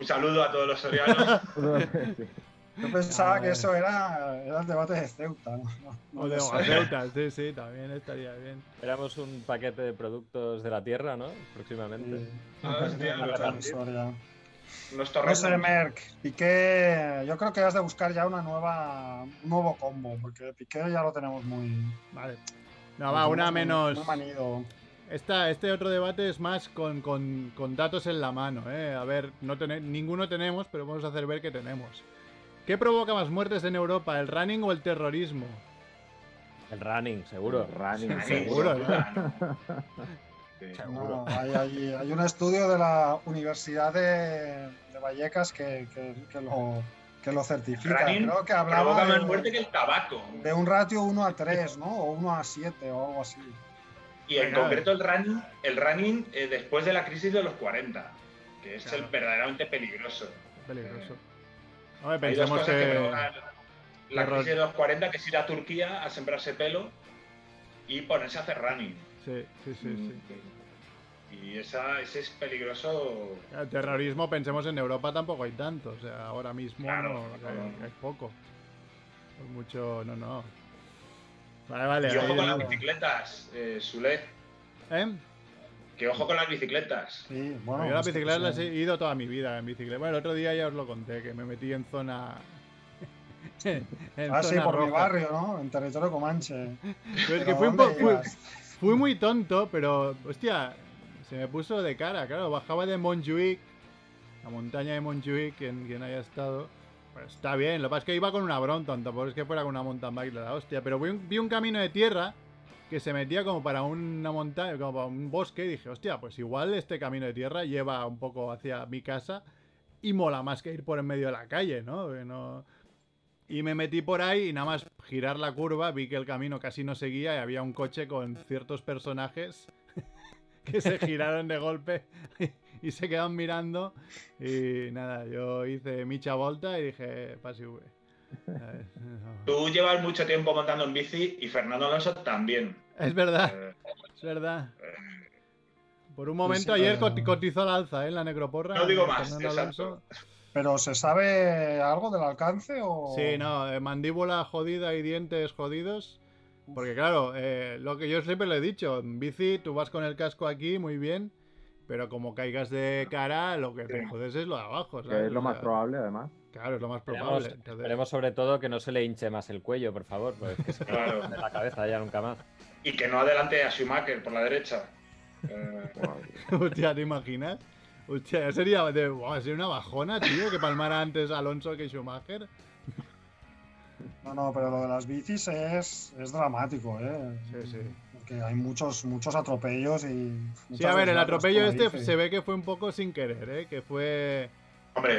Un saludo a todos los sorianos. *laughs* Yo pensaba A que eso era, era el debate de Ceuta, ¿no? No, no O de. Ceuta, sí, sí, también estaría bien. Éramos un paquete de productos de la tierra, ¿no? Próximamente. Sí. Ah, No torres. sé, Merck. Piqué, yo creo que has de buscar ya una nueva, un nuevo combo, porque Piqué ya lo tenemos muy. Vale. No, va, una menos. muy manido. Esta, este otro debate es más con, con- con datos en la mano. ¿eh? A ver, no tene- ninguno tenemos, pero vamos a hacer ver que tenemos. ¿Qué provoca más muertes en Europa, el running o el terrorismo? El running, seguro. Running. Ahí, Seguro. Seguro. No, *laughs* hay, hay- hay un estudio de la Universidad de, de Vallecas que, que- que lo, que lo certifica. Running Creo que Provoca hablaba más de, muerte que el tabaco. de un ratio 1 a 3, ¿no? O 1 a 7 o algo así. Y en concreto el running, el running eh, después de la crisis de los 40, que es Claro. el verdaderamente peligroso. Peligroso. Hay dos pensemos cosas que, que. provocan la crisis de los 40, que es ir a Turquía a sembrarse pelo y ponerse a hacer running. Sí, sí, sí. sí. Y esa, ese es peligroso. El terrorismo, pensemos en Europa tampoco hay tanto. O sea, ahora mismo Claro, no, claro. hay, hay poco. Por mucho, no, no. Vale, vale. y ojo con las bicicletas, eh, Sule. ¿Eh? Que ojo con las bicicletas. Sí, bueno. Yo las bicicletas las sí. he ido toda mi vida en bicicleta. Bueno, el otro día ya os lo conté, que me metí en zona. *laughs* en Ah, sí, zona por mi roja. barrio, ¿no? En territorio comanche. Pero es que ¿Pero fui, un fui- fui muy tonto, pero hostia, se me puso de cara. Claro, bajaba de Montjuic, la montaña de Montjuic, quien, quien haya estado. Pues está bien, lo que pasa es que iba con una Brompton, tampoco es que fuera con una mountain bike de la hostia. Pero vi un, vi un camino de tierra que se metía como para una montaña, como para un bosque, y dije, hostia, pues igual este camino de tierra lleva un poco hacia mi casa y mola más que ir por en medio de la calle, ¿no? Y me metí por ahí y nada más girar la curva vi que el camino casi no seguía y había un coche con ciertos personajes *laughs* que se giraron de golpe y se quedaron mirando. Y nada, yo hice micha volta y dije, pase V. *laughs* Tú llevas mucho tiempo montando en bici y Fernando Alonso también. Es verdad, Eh, es verdad. Por un momento sí, ayer cotizó la alza ¿eh? la necroporra. No digo más, exacto. ¿Pero se sabe algo del alcance o...? Sí, no, eh, mandíbula jodida y dientes jodidos. Porque claro, eh, lo que yo siempre le he dicho, en bici tú vas con el casco aquí muy bien, pero como caigas de cara, lo que te jodes es lo de abajo. Que es lo más probable, además. Claro, es lo más Esperemos, probable. Entonces- esperemos sobre todo que no se le hinche más el cuello, por favor, porque es que se Claro. de la cabeza ya nunca más. Y que no adelante a Schumacher por la derecha. Eh, *laughs* Hostia, ¿te imaginas? Hostia, sería, de, sería una bajona, tío, que palmara antes Alonso que Schumacher. No, no, pero lo de las bicis es, es dramático, ¿eh? Sí, sí. Porque hay muchos, muchos atropellos y... Sí, a ver, el atropello este bici. se ve que fue un poco sin querer, ¿eh? Que fue... hombre,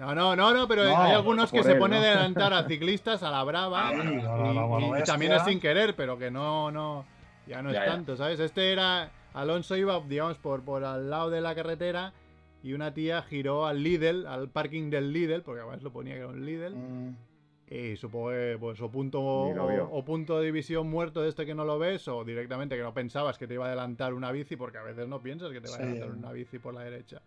No, no, no, no, pero No, hay algunos que se ponen ¿no? a *laughs* adelantar a ciclistas a la brava. Ah, y, también es sin querer, pero que no, no, ya no Ya, es ya. tanto, ¿sabes? Este era, Alonso iba, digamos, por, por al lado de la carretera y una tía giró al Lidl, al parking del Lidl, porque además lo ponía que era un Lidl, Mm, y supongo que pues o punto, o, o punto de división muerto de este que no lo ves, o directamente que no pensabas que te iba a adelantar una bici, porque a veces no piensas que te va a Sí. adelantar una bici por la derecha.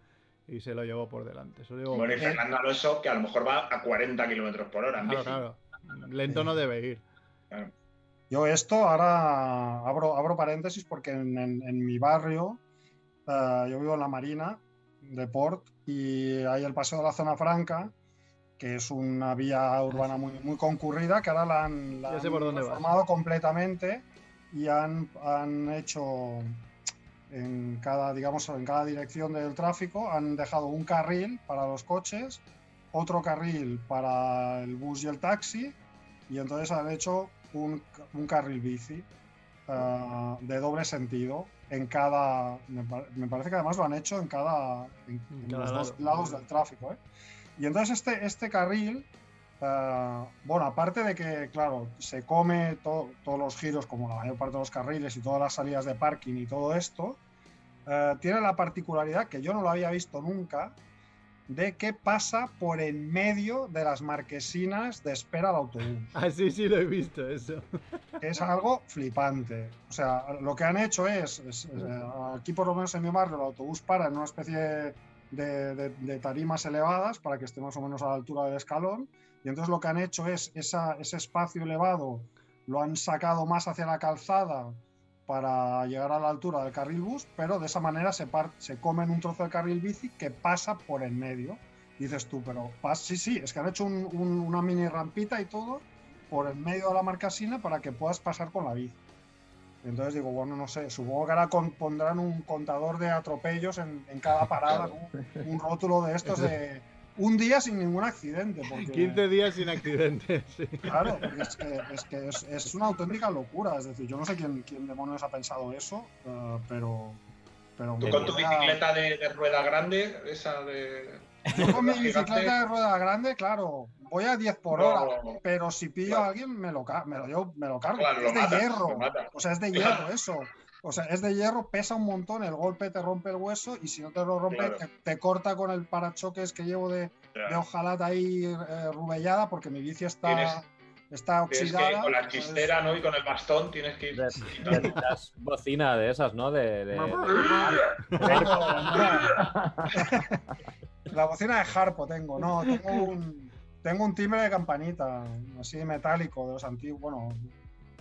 Y se lo llevó por delante. Eso digo, bueno, y Fernando Alonso, que a lo mejor va a 40 kilómetros por hora en Claro, bici. claro. Lento no debe ir. Yo esto ahora abro, abro paréntesis porque en, en- en mi barrio, eh, yo vivo en la Marina de Port y hay el Paseo de la Zona Franca, que es una vía urbana muy, muy concurrida, que ahora la han, la han reformado completamente y han, han hecho en cada, digamos, en cada dirección del tráfico, han dejado un carril para los coches, otro carril para el bus y el taxi, y entonces han hecho un, un carril bici ah, de doble sentido en cada. Me, me parece que además lo han hecho en cada. en, En cada los dos lado. lados del tráfico. ¿eh? Y entonces este, este carril. ah, bueno, aparte de que, claro, se come to- todos los giros, como la mayor parte de los carriles y todas las salidas de parking y todo esto, eh, tiene la particularidad, que yo no lo había visto nunca, de que pasa por en medio de las marquesinas de espera al autobús. Ah, sí, sí, lo he visto eso. es algo flipante. O sea, lo que han hecho es, es, eh, aquí por lo menos en mi barrio, el autobús para en una especie de, de- de tarimas elevadas para que esté más o menos a la altura del escalón. Y entonces lo que han hecho es esa- ese espacio elevado lo han sacado más hacia la calzada para llegar a la altura del carril bus, pero de esa manera se, se comen un trozo del carril bici que pasa por en medio. Dices tú, pero sí, sí, es que han hecho un- un- una mini rampita y todo por en medio de la marcasina para que puedas pasar con la bici. Entonces digo, bueno, no sé, supongo que ahora con- pondrán un contador de atropellos en, en cada *laughs* parada, un rótulo de estos de un día sin ningún accidente. Porque, 15 días sin accidentes. *laughs* sí. Claro, porque es que, es, que es, es una auténtica locura. Es decir, yo no sé quién, quién demonios ha pensado eso, eh, pero. pero Tú con tu bicicleta de, de rueda grande, esa de. Yo con mi *laughs* bicicleta de rueda grande, claro, voy a 10 por No. hora, pero si pillo a alguien me lo, me lo, yo me lo cargo. Claro, lo es de matas, hierro. O sea, es de *laughs* hierro eso. O sea, es de hierro, pesa un montón, el golpe te rompe el hueso y si no te lo rompe, Claro. te, te corta con el parachoques que llevo de, de hojalata ahí eh, rubellada porque mi bici está, Tienes- está Tienes oxidada. que con la chistera, ¿no? Y con el bastón tienes que ir. De- Necesitas bocina de esas, ¿no? De, de- La bocina de Harpo tengo, no, tengo un, tengo un timbre de campanita, así metálico, de los antiguos, bueno,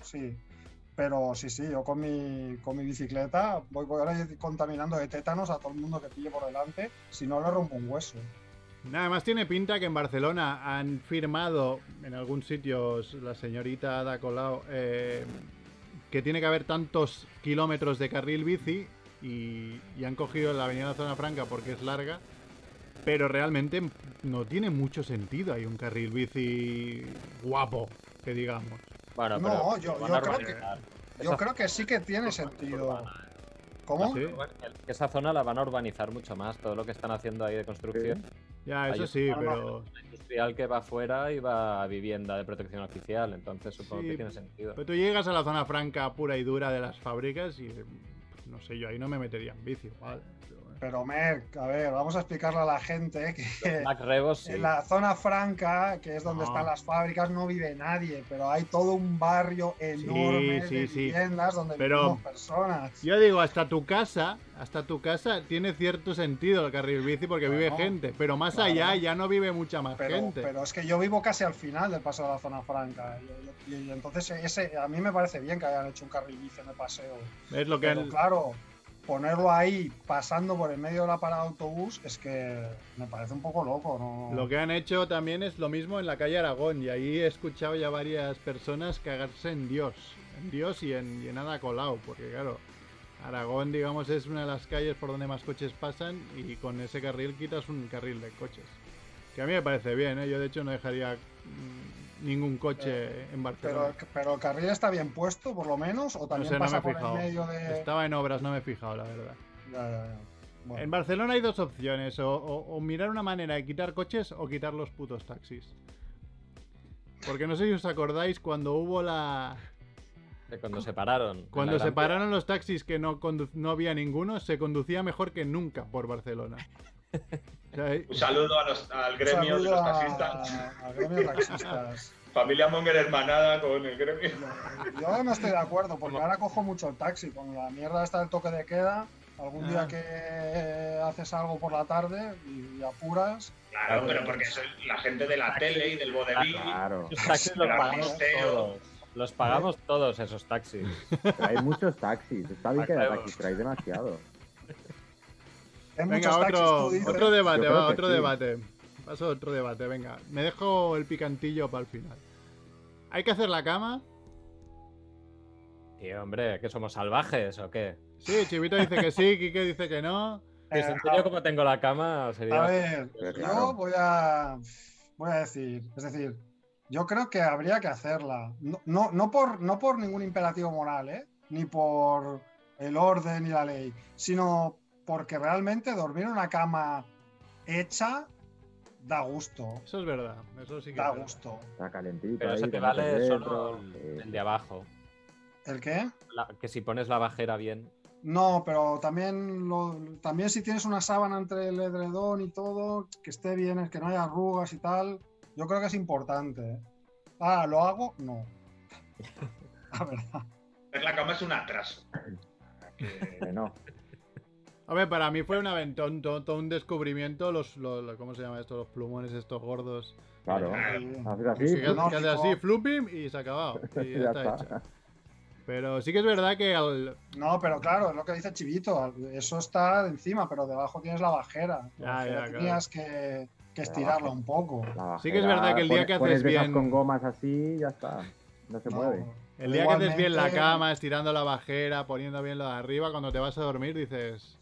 sí. Pero sí, sí, yo con mi, con mi bicicleta voy, voy ahora contaminando de tétanos a todo el mundo que pille por delante, si no le rompo un hueso. Nada más tiene pinta que en Barcelona han firmado en algún sitio la señorita Ada Colau eh, que tiene que haber tantos kilómetros de carril bici y, y han cogido la avenida Zona Franca porque es larga, pero realmente no tiene mucho sentido. Hay un carril bici guapo, que digamos. Bueno, No, pero yo- yo a creo que-. Yo creo que sí que tiene sentido. urbana, ¿eh? ¿Cómo? Sí. Esa zona la van a urbanizar mucho más, todo lo que están haciendo ahí de construcción. Ya, Hay eso un- sí, no. pero... Industrial que va afuera y va a vivienda de protección oficial, entonces supongo Sí, que tiene sentido. Pero tú llegas a la zona franca pura y dura de las fábricas y no sé, yo ahí no me metería en bici, igual. pero. Pero Merck, a ver, vamos a explicarle a la gente que Rebos sí. en la zona franca, que es donde No. están las fábricas, no vive nadie, pero hay todo un barrio enorme sí, de viviendas donde Pero- vivimos personas. Yo digo, hasta tu casa, hasta tu casa tiene cierto sentido el carril bici porque vive gente, pero más claro. allá ya no vive mucha más Pero, gente. pero es que yo vivo casi al final del paso de la zona franca. Y, y- y entonces ese, a mí me parece bien que hayan hecho un carril bici en el paseo. es lo que Pero han- claro, ponerlo ahí pasando por el medio de la parada de autobús es que me parece un poco loco, ¿no? Lo que han hecho también es lo mismo en la calle Aragón y ahí he escuchado ya varias personas cagarse en Dios, en Dios y en, y en Ada porque claro, Aragón digamos es una de las calles por donde más coches pasan y con ese carril quitas un carril de coches. Que a mí me parece bien, ¿eh? yo de hecho no dejaría mm, ningún coche en Barcelona. Pero, pero el carril está bien puesto, por lo menos, o también sé, no me he por el medio de. Estaba en obras, no me he fijado, la verdad. Ya, ya, ya. Bueno. En Barcelona hay dos opciones, o, o- o mirar una manera de quitar coches o quitar los putos taxis. Porque no sé si os acordáis cuando hubo la... De cuando se pararon. Cuando se pararon los taxis que no, no había ninguno, se conducía mejor que nunca por Barcelona. *laughs* Sea, Un saludo a los- al Un gremio de los taxistas. Al gremio de taxistas. *laughs* Familia Monger hermanada con el gremio. Yo no estoy de acuerdo, porque ahora cojo mucho el taxi. Con la mierda está el toque de queda. Algún Ah. día que eh, haces algo por la tarde y, y apuras. Claro, pero porque es la gente de la tele y del vodevil. Claro. Los taxis los pagamos todos. Los pagamos todos esos taxis. Pero hay muchos taxis. Está bien que haya taxis, pero hay demasiado. Hay venga, taxis, otro, debate, Yo va, otro sí. debate. Paso a otro debate, venga. Me dejo el picantillo para el final. ¿Hay que hacer la cama? Tío, hombre, ¿que somos salvajes o qué? Sí, Chivito dice que sí, Quique dice que no. Os Eh, enseño cómo tengo la cama, sería. A ver, yo voy a, voy a decir, es decir, yo creo que habría que hacerla. No, no, no por, no por ningún imperativo moral, ¿eh? ni por el orden y la ley, sino porque realmente dormir en una cama hecha da gusto. Eso es verdad, eso sí que Da es gusto. Está calentito. Pero ahí, eso te vale solo el, eh, el de abajo. ¿El qué? La- que si pones la bajera bien. No, pero también, lo- también si tienes una sábana entre el edredón y todo, que esté bien, que no haya arrugas y tal, yo creo que es importante. Ah, ¿lo hago? No. *laughs* La verdad. Hacer la cama es un atraso. *laughs* Que no. Hombre, para mí fue un aventón, todo, todo un descubrimiento, los, los- los- ¿cómo se llama esto? Los plumones estos gordos. Claro. Que, así, hace así, flooping y se ha acabado. *laughs* Y ya está está. hecha. Pero sí que es verdad que al... No, pero claro, es lo que dice Chivito, eso está encima, pero debajo tienes la bajera. La Ya, bajera ya, claro. tenías que, que estirarla un poco. Sí que es verdad que el día pones- que haces bien- con gomas así, ya está. No se No, mueve. El día que haces bien la igualmente- cama, estirando la bajera, poniendo bien lo de arriba, cuando te vas a dormir dices,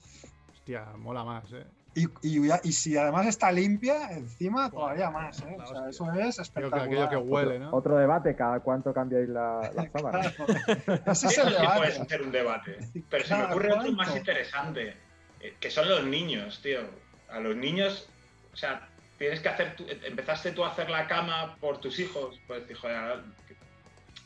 hostia, mola más, ¿eh? Y, y, ya- y si además está limpia, encima todavía más. ¿eh? O sea, eso es que, espectacular. aquello que huele, otro, ¿no? otro debate, cada cuánto cambiáis la, *laughs* la sábana. Claro. Ese es Eso el sí puedes debate. hacer un debate. Pero se me ocurre otro más interesante, eh, que son los niños, tío. A los niños, o sea, tienes que hacer, tú- empezaste tú a hacer la cama por tus hijos, pues dijo, "Joder,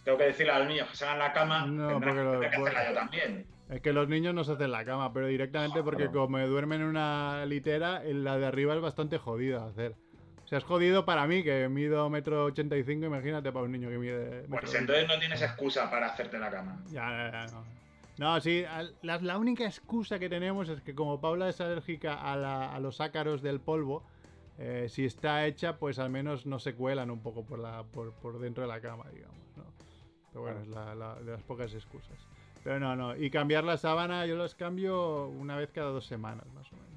tengo que decirle a los niños que se hagan la cama, No, tendrán porque lo- que hacerla yo también. Es que los niños no se hacen la cama, pero directamente porque como duermen en una litera, en la de arriba es bastante jodida de hacer. O sea, es jodido para mí, que mido metro ochenta y cinco, imagínate para un niño que mide metro Pues entonces no tienes excusa para hacerte la cama. Ya, ya, ya, no. No, sí, la, la única excusa que tenemos es que como Paula es alérgica a, la- a los ácaros del polvo, eh, si está hecha, pues al menos no se cuelan un poco por, la, por, por dentro de la cama, digamos. ¿no? Pero bueno, es la, la- de las pocas excusas. Pero no, no. Y cambiar la sábana, yo las cambio una vez cada dos semanas, más o menos.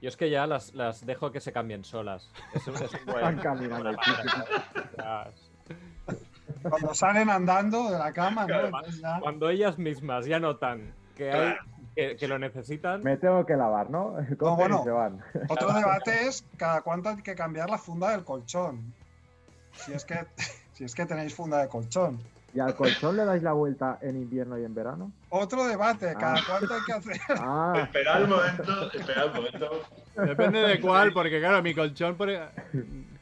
Yo es que ya las, las dejo que se cambien solas. Es un, *laughs* es. Cuando salen andando de la cama, ¿no? Claro. Entonces ya- Cuando ellas mismas ya notan que, hay, que, que lo necesitan, Me tengo que lavar, ¿no? *laughs* Cogen bueno. y se van. Otro *laughs* debate es cada cuánto hay que cambiar la funda del colchón. Si es que, si es que tenéis funda de colchón. ¿Y al colchón le dais la vuelta en invierno y en verano? Otro debate, cada Ah. cuánto hay que hacer. *laughs* Ah, Espera un momento, espera un momento. Depende de cuál, porque claro, mi colchón, por... e-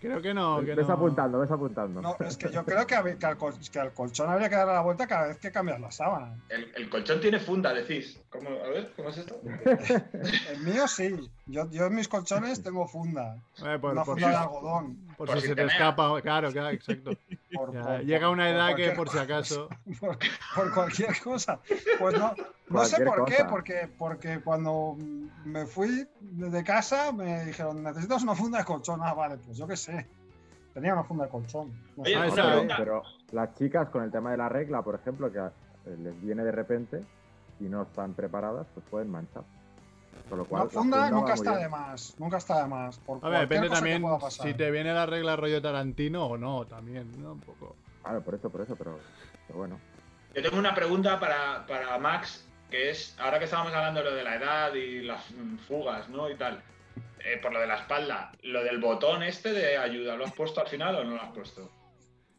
creo que no. Que ves no. apuntando, ves apuntando. No, es que yo creo que, al, col- que al colchón habría que darle la vuelta cada vez que cambias la sábana. El, el colchón tiene funda, decís. ¿Cómo? A ver, ¿cómo es esto? El mío sí. Yo, yo en mis colchones tengo funda. Eh, por, Una por funda si, de algodón. por por si si se te escapa, claro, claro, exacto. Por, Ya, por- llega una por edad que por si acaso. *laughs* por, por cualquier cosa. Pues no, no sé por qué, porque, porque cuando me fui de casa me dijeron, necesitas una funda de colchón. Ah, vale, pues yo qué sé. Tenía una funda de colchón. No Oye, sé. Ah, No, pero, las chicas con el tema de la regla, por ejemplo, que les viene de repente y no están preparadas, pues pueden manchar. Con lo cual, Una funda nunca está bien. de más. Nunca está de más. Por A ver, depende también si te viene la regla rollo Tarantino o no, también, ¿no? Un poco. Claro, por eso, por eso, pero, pero bueno. Yo tengo una pregunta para, para Max, que es, ahora que estábamos hablando de lo de la edad y las fugas, ¿no? Y tal, eh, por lo de la espalda, lo del botón este de ayuda, ¿lo has puesto al final o no lo has puesto?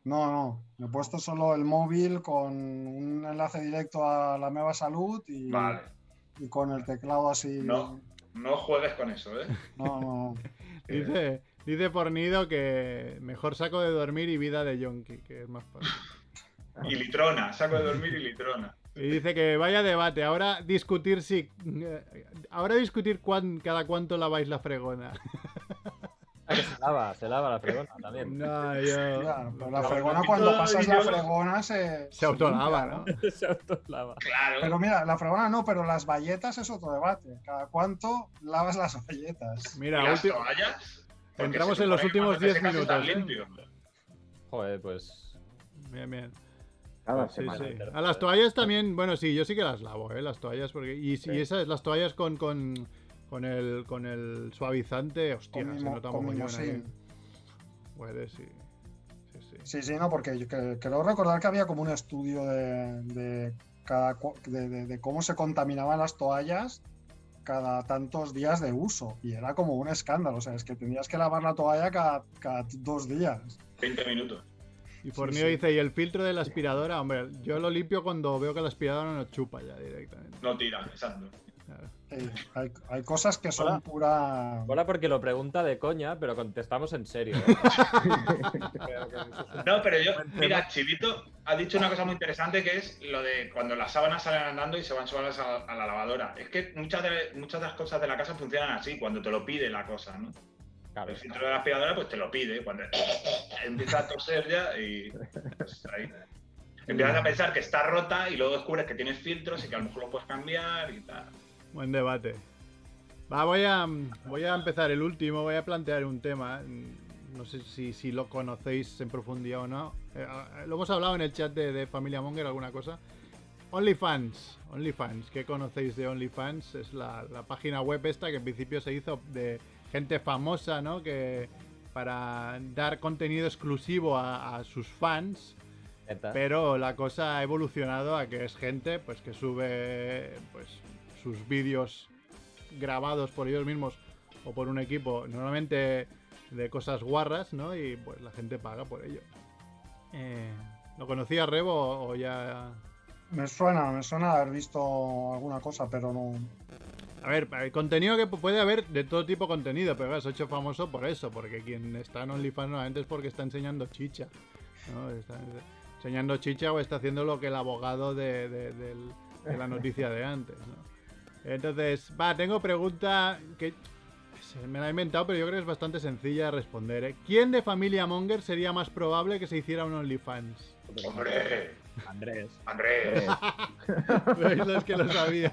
No, no. Me he puesto solo el móvil con un enlace directo a la Meva Salud y, Vale, y con el teclado así. No. no juegues con eso, ¿eh? *laughs* no, no. *laughs* Dice, dice Fornido que mejor saco de dormir y vida de yonki, que es más fácil. *laughs* Y litrona, saco de dormir y litrona. Y dice que vaya debate, ahora discutir si... eh, Ahora discutir cuán- cada cuánto laváis la fregona. Que se lava, se lava la fregona también. No, yo... Ya, pero la fregona, cuando pasas la fregona se. Se autolava, ¿no? *laughs* se autolava. Claro. Pero mira, la fregona no, pero las bayetas es otro debate. ¿Cada cuánto lavas las bayetas? ¿Y Mira, las toallas? Entramos en los últimos cuando te 10 secas estás minutos, ¿eh? Joder, pues. Bien, bien. Cada Sí, Sí. A las toallas también, bueno, sí, yo sí que las lavo, ¿eh? Las toallas, porque... Y, si Sí. esas, las toallas con, con, con, el, con el suavizante, hostia, Con se nota con mogollón ahí. Puede, sí. Sí, sí. Sí, sí, no, porque yo que- creo recordar que había como un estudio de, de cada, cu- de, de- de cómo se contaminaban las toallas cada tantos días de uso. Y era como un escándalo. O sea, es que tenías que lavar la toalla cada, cada dos días. 20 minutos. Y Fornio sí. dice, ¿y el filtro de la aspiradora? Hombre, yo lo limpio cuando veo que la aspiradora no chupa ya directamente. No tira, exacto. Sí, hay, hay cosas que son Hola. pura. Mola porque lo pregunta de coña, pero contestamos en serio. ¿eh? *laughs* No, pero yo, mira, Chivito ha dicho una cosa muy interesante que es lo de cuando las sábanas salen andando y se van solas a, a la lavadora. Es que muchas de, muchas de las cosas de la casa funcionan así, cuando te lo pide la cosa, ¿no? Claro, El filtro de la aspiradora, pues te lo pide. Cuando *laughs* empieza a toser ya y. pues, ahí. Empiezas a pensar que está rota y luego descubres que tienes filtros y que a lo mejor lo puedes cambiar y tal. Buen debate. Va, voy a, voy a empezar el último, voy a plantear un tema. No sé si, si lo conocéis en profundidad o no. Eh, ah, lo hemos hablado en el chat de, de Familia Monger, alguna cosa. OnlyFans. OnlyFans. ¿Qué conocéis de OnlyFans? Es la, la página web esta que en principio se hizo de gente famosa, ¿no? Que para dar contenido exclusivo a, a sus fans. Pero la cosa ha evolucionado a que es gente pues que sube pues sus vídeos grabados por ellos mismos o por un equipo, normalmente de cosas guarras, ¿no? Y pues la gente paga por ello. Eh, ¿Lo conocía Rebo o ya...? Me suena, me suena haber visto alguna cosa, pero no. A ver, el contenido que puede haber de todo tipo de contenido, pero claro, se ha hecho famoso por eso, porque quien está en OnlyFans normalmente es porque está enseñando chicha. ¿no? Está enseñando chicha o está haciendo lo que el abogado de, de la noticia de antes. ¿no? Entonces, va, tengo pregunta que se me la he inventado, pero yo creo que es bastante sencilla de responder. ¿eh? ¿Quién de familia Monger sería más probable que se hiciera un OnlyFans? ¡Hombre! Andrés. Andrés. ¿Veis? *laughs* Es que lo sabía.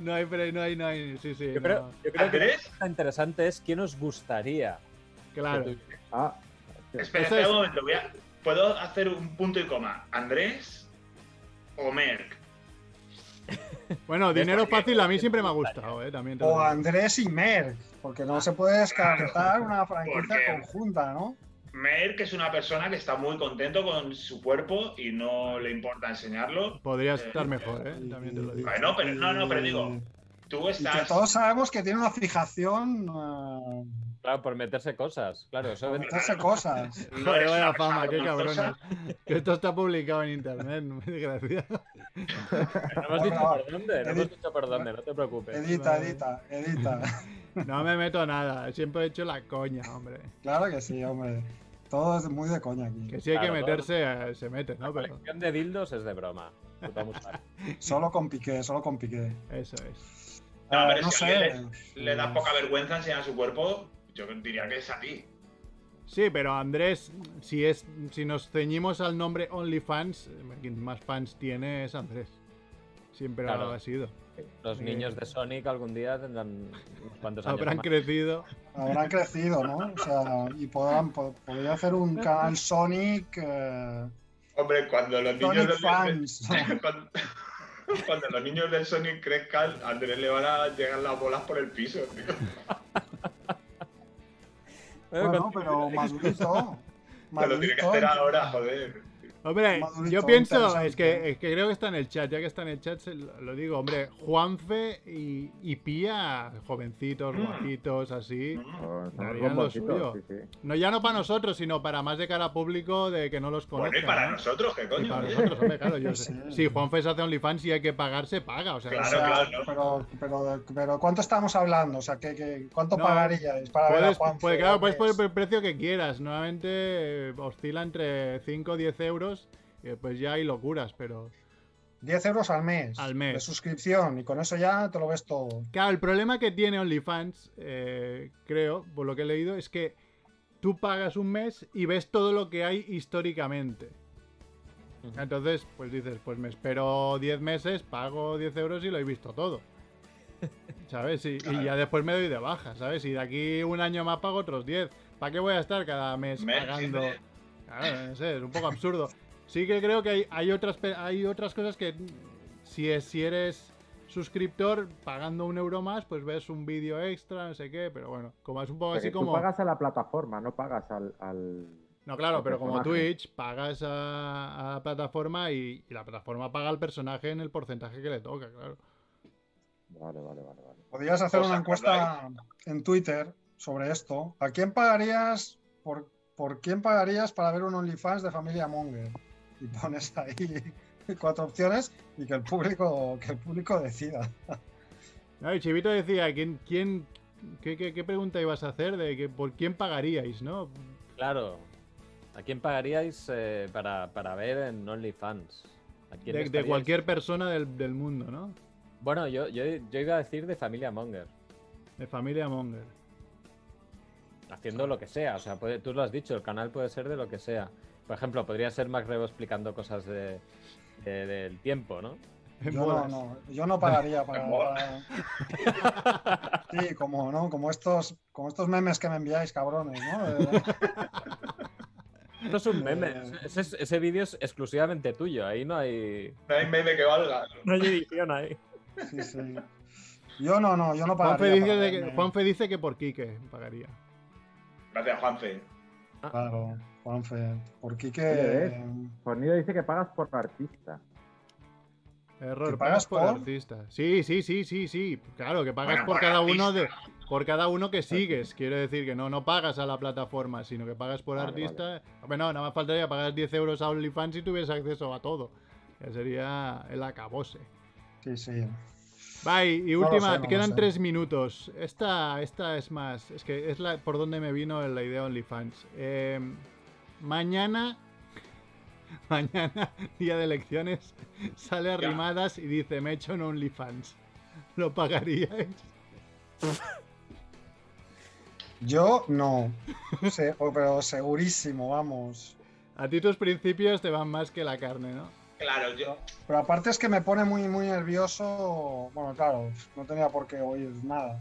No hay, pre- no hay, no hay, sí, sí. Yo creo, no. yo creo que la ¿Andrés? pregunta interesante es quién os gustaría. Claro. que Ah, Espera, Eso espera es- un momento. voy a- ¿Puedo hacer un punto y coma? ¿Andrés o Merck? *laughs* Bueno, dinero fácil a mí siempre me ha gustado, ¿eh? También O. Andrés y Merck, porque no se puede descartar una *laughs* franquicia conjunta, ¿no? Merck es una persona que está muy contento con su cuerpo y no le importa enseñarlo. Podría Eh, estar mejor, ¿eh? También te lo digo. Bueno, pero no, no, pero digo, tú Y que estás. todos sabemos que tiene una fijación eh, Claro, por meterse cosas. Claro, eso por meterse cosas. no Joder, eres vaya una fama, qué vergonzosa. Que esto está publicado en internet, desgraciado. No hemos dicho por dónde, no hemos dicho por dónde, no te preocupes. Edita, edita, edita. *laughs* No me meto nada, siempre he hecho la coña, hombre. Claro que sí, hombre. Todo es muy de coña aquí. Que si hay que meterse, eh, se mete, La ¿no? Pero colección de dildos es de broma. *laughs* Solo con piqué, solo con piqué. eso es. No, pero no si a sé. alguien Le da poca vergüenza enseñar su cuerpo. Yo diría que es a ti. Sí, pero Andrés, si es si nos ceñimos al nombre OnlyFans, eh, quien más fans tiene es Andrés. Siempre Claro. lo ha sido. Los niños de Sonic algún día tendrán unos cuantos años Habrán más. crecido. Habrán crecido, ¿no? O sea, y podrán, po- podría hacer un canal Sonic. eh, Hombre, cuando los niños Sonic Fans. *laughs* cuando, cuando los niños del Sonic crezcan, a Andrés le van a llegar las bolas por el piso, tío. *laughs* Bueno, pero *laughs* madurito. Te lo tiene que hacer ahora, joder. Hombre, Madurito, yo pienso, es que, es que creo que está en el chat, ya que está en el chat, se lo, lo digo, hombre, Juanfe y, y Pía, jovencitos, Mm. guapitos, así. Mm. unos Darían lo bomboncitos, suyo. sí, sí. No ya no para nosotros, sino para más de cara a público de que no los conozcan. Bueno, y para ¿no? nosotros, ¿qué Y coño? para oye? nosotros, hombre, claro, yo *laughs* sé. Sí. Si Juanfe se hace OnlyFans y hay que pagar, se paga. O sea, Claro, O sea, claro, ¿no? pero, pero, pero ¿cuánto estamos hablando? O sea, ¿qué, qué- cuánto No, pagaríais para ver a Puedes, Juanfe pues, claro, puedes poner el precio que quieras. Normalmente eh, oscila entre 5 o 10 euros. Y pues ya hay locuras, pero. 10 euros al mes, Al mes. de suscripción y con eso ya te lo ves todo. Claro, el problema que tiene OnlyFans, eh, creo, por lo que he leído, es que tú pagas un mes y ves todo lo que hay históricamente. Entonces, pues dices, pues me espero 10 meses, pago 10 euros y lo he visto todo. *laughs* ¿Sabes? Y, y ya después me doy de baja, ¿sabes? Y de aquí un año más pago otros 10. ¿Para qué voy a estar cada mes Mes, pagando? Claro, no sé, es un poco absurdo. *laughs* Sí que creo que hay, hay otras hay otras cosas que si, es, si eres suscriptor, pagando un euro más, pues ves un vídeo extra, no sé qué, pero bueno, como es un poco Porque así tú como... pagas a la plataforma, no pagas al. al- No, claro, al pero como. Twitch, pagas a, a la plataforma y, y la plataforma paga al personaje en el porcentaje que le toca, claro. Vale, vale, vale. vale. Podrías hacer ¿Os una encuesta en Twitter sobre esto. ¿A quién pagarías por ¿por quién pagarías para ver un OnlyFans de familia Monger? Y pones ahí *laughs* cuatro opciones y que el público, que el público decida. No, y Chivito decía, ¿quién, quién, qué, qué- qué pregunta ibas a hacer? De que por quién pagaríais, ¿no? Claro. ¿A quién pagaríais eh, para, para ver en OnlyFans? ¿A quién De, cualquier persona del, del mundo, ¿no? Bueno, yo, yo, yo iba a decir de familia Monger. De familia Monger. Haciendo lo que sea. O sea, puede- tú lo has dicho, el canal puede ser de lo que sea. Por ejemplo, podría ser Mac Rebo explicando cosas de, de- del tiempo, ¿no? *laughs* Yo no, no, yo no pagaría para. *laughs* Sí, como, ¿no? como, estos, como estos memes que me enviáis, cabrones, ¿no? No *laughs* es un meme. Eh. Ese, ese vídeo es exclusivamente tuyo. Ahí no hay, No hay meme que valga. no hay edición ahí. sí, sí. Yo no, no, yo no Juanfe pagaría. dice, para de que-. Juanfe dice que por Quique pagaría. Gracias, Juanfe. Claro, Juanfe. Por Quique. dice que pagas por artista. Error, ¿Que pagas pagas por, por? artista. Sí, sí, sí, sí, sí. Claro, que pagas Bueno, por por cada uno de. Por cada uno que sigues. Quiero decir que no, no pagas a la plataforma, sino que pagas por Vale, artista. Hombre, no, nada más faltaría pagar 10 euros a OnlyFans si tuvieras acceso a todo. Ya sería el acabose. Sí, sí. Bye, y No última, sé, no quedan sé. tres minutos. Esta, esta es más, es que es la por donde me vino la idea OnlyFans. Eh, mañana, *laughs* mañana, día de elecciones, sale arrimadas y dice, me he hecho un OnlyFans. ¿Lo pagaríais? Yo no. Se- o- *laughs* pero segurísimo, vamos. A ti tus principios te van más que la carne, ¿no? Claro, yo. Pero aparte es que me pone muy, muy nervioso. Bueno, claro, no tenía por qué oír nada.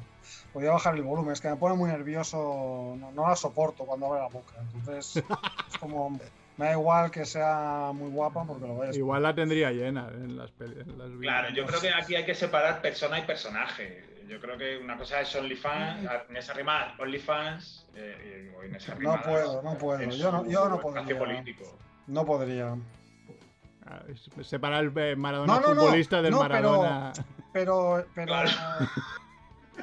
Podía bajar el volumen, es que me pone muy nervioso. No, no la soporto cuando abre la boca. Entonces, *laughs* es como. Me da igual que sea muy guapa porque lo ves. Igual la tendría llena en las peli- en las Claro, yo creo que aquí hay que separar persona y personaje. Yo creo que una cosa es OnlyFans, en esa rima OnlyFans, eh, y en esa No puedo, no puedo. Yo no- yo no podría. político. No podría. Ah, Separar el eh, Maradona No, no, no, futbolista del no, pero- Maradona. Pero, pero, Claro. *laughs*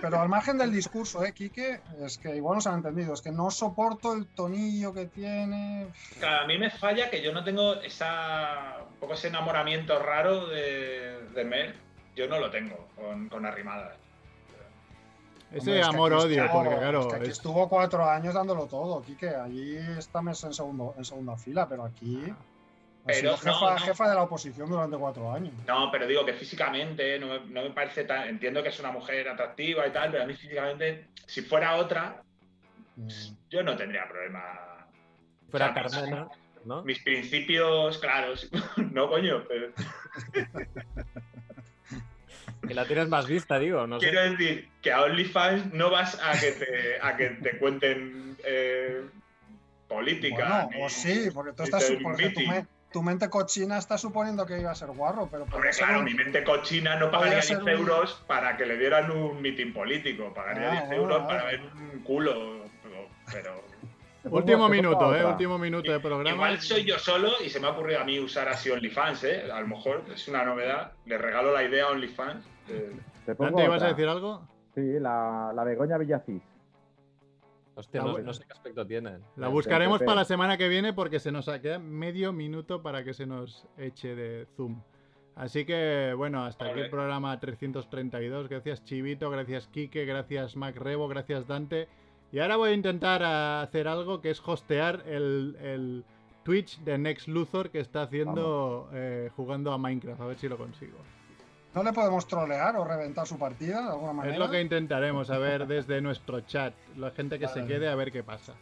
pero al margen del discurso, ¿eh, Quique? Es que igual no se han entendido. Es que no soporto el tonillo que tiene. Claro, a mí me falla que yo no tengo esa, un poco ese enamoramiento raro de, de Mer. Yo no lo tengo con, con arrimadas. Ese Hombre, es que amor-odio, porque claro, es que aquí es- estuvo cuatro años dándolo todo, Quique. Allí estamos en, segundo, en segunda fila, pero aquí. Ha Pero no, jefa, no. jefa de la oposición durante cuatro años. No, pero digo que físicamente no me, no me parece tan. Entiendo que es una mujer atractiva y tal, pero a mí físicamente, si fuera otra, Mm. yo no tendría problema. Fuera O sea, Carmena, ¿no? Mis principios claros. *laughs* no, coño, pero *laughs* Que la tienes más vista, digo, no sé. quiero decir que a OnlyFans no vas a que te, a que te cuenten eh, política. Bueno, ni- o sí, porque tú estás. Porque tu, tu mente cochina está suponiendo que iba a ser guarro, pero. Hombre, ser claro, un- mi mente cochina no pagaría podría 10 ser un- euros para que le dieran un mitin político. Pagaría Ah, 10 bueno, euros ah. para ver un culo. Pero, *laughs* Último minuto, eh, último minuto de programa. Igual soy yo solo y se me ha ocurrido a mí usar así OnlyFans, ¿eh? A lo mejor es una novedad. Le regalo la idea a OnlyFans. eh, Te pongo Dante, ¿ibas a decir algo? Sí, la, la Begoña Villacís. Hostia, no, sé qué aspecto tiene. La buscaremos para la semana que viene porque se nos queda medio minuto para que se nos eche de Zoom. Así que, bueno, hasta aquí el programa 332. Gracias Chivito, gracias Quique, gracias Mac Rebo, gracias Dante. Y ahora voy a intentar hacer algo que es hostear el, el Twitch de Next Luthor que está haciendo eh, jugando a Minecraft. A ver si lo consigo. ¿No le podemos trolear o reventar su partida de alguna manera? Es lo que intentaremos a ver desde nuestro chat. La gente que se quede a ver qué pasa.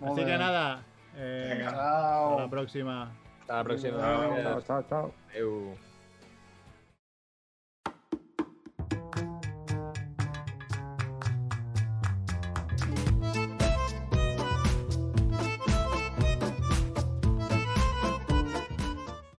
Muy Así que nada. eh, hasta la próxima. Hasta la próxima. Chao. Chao, chao.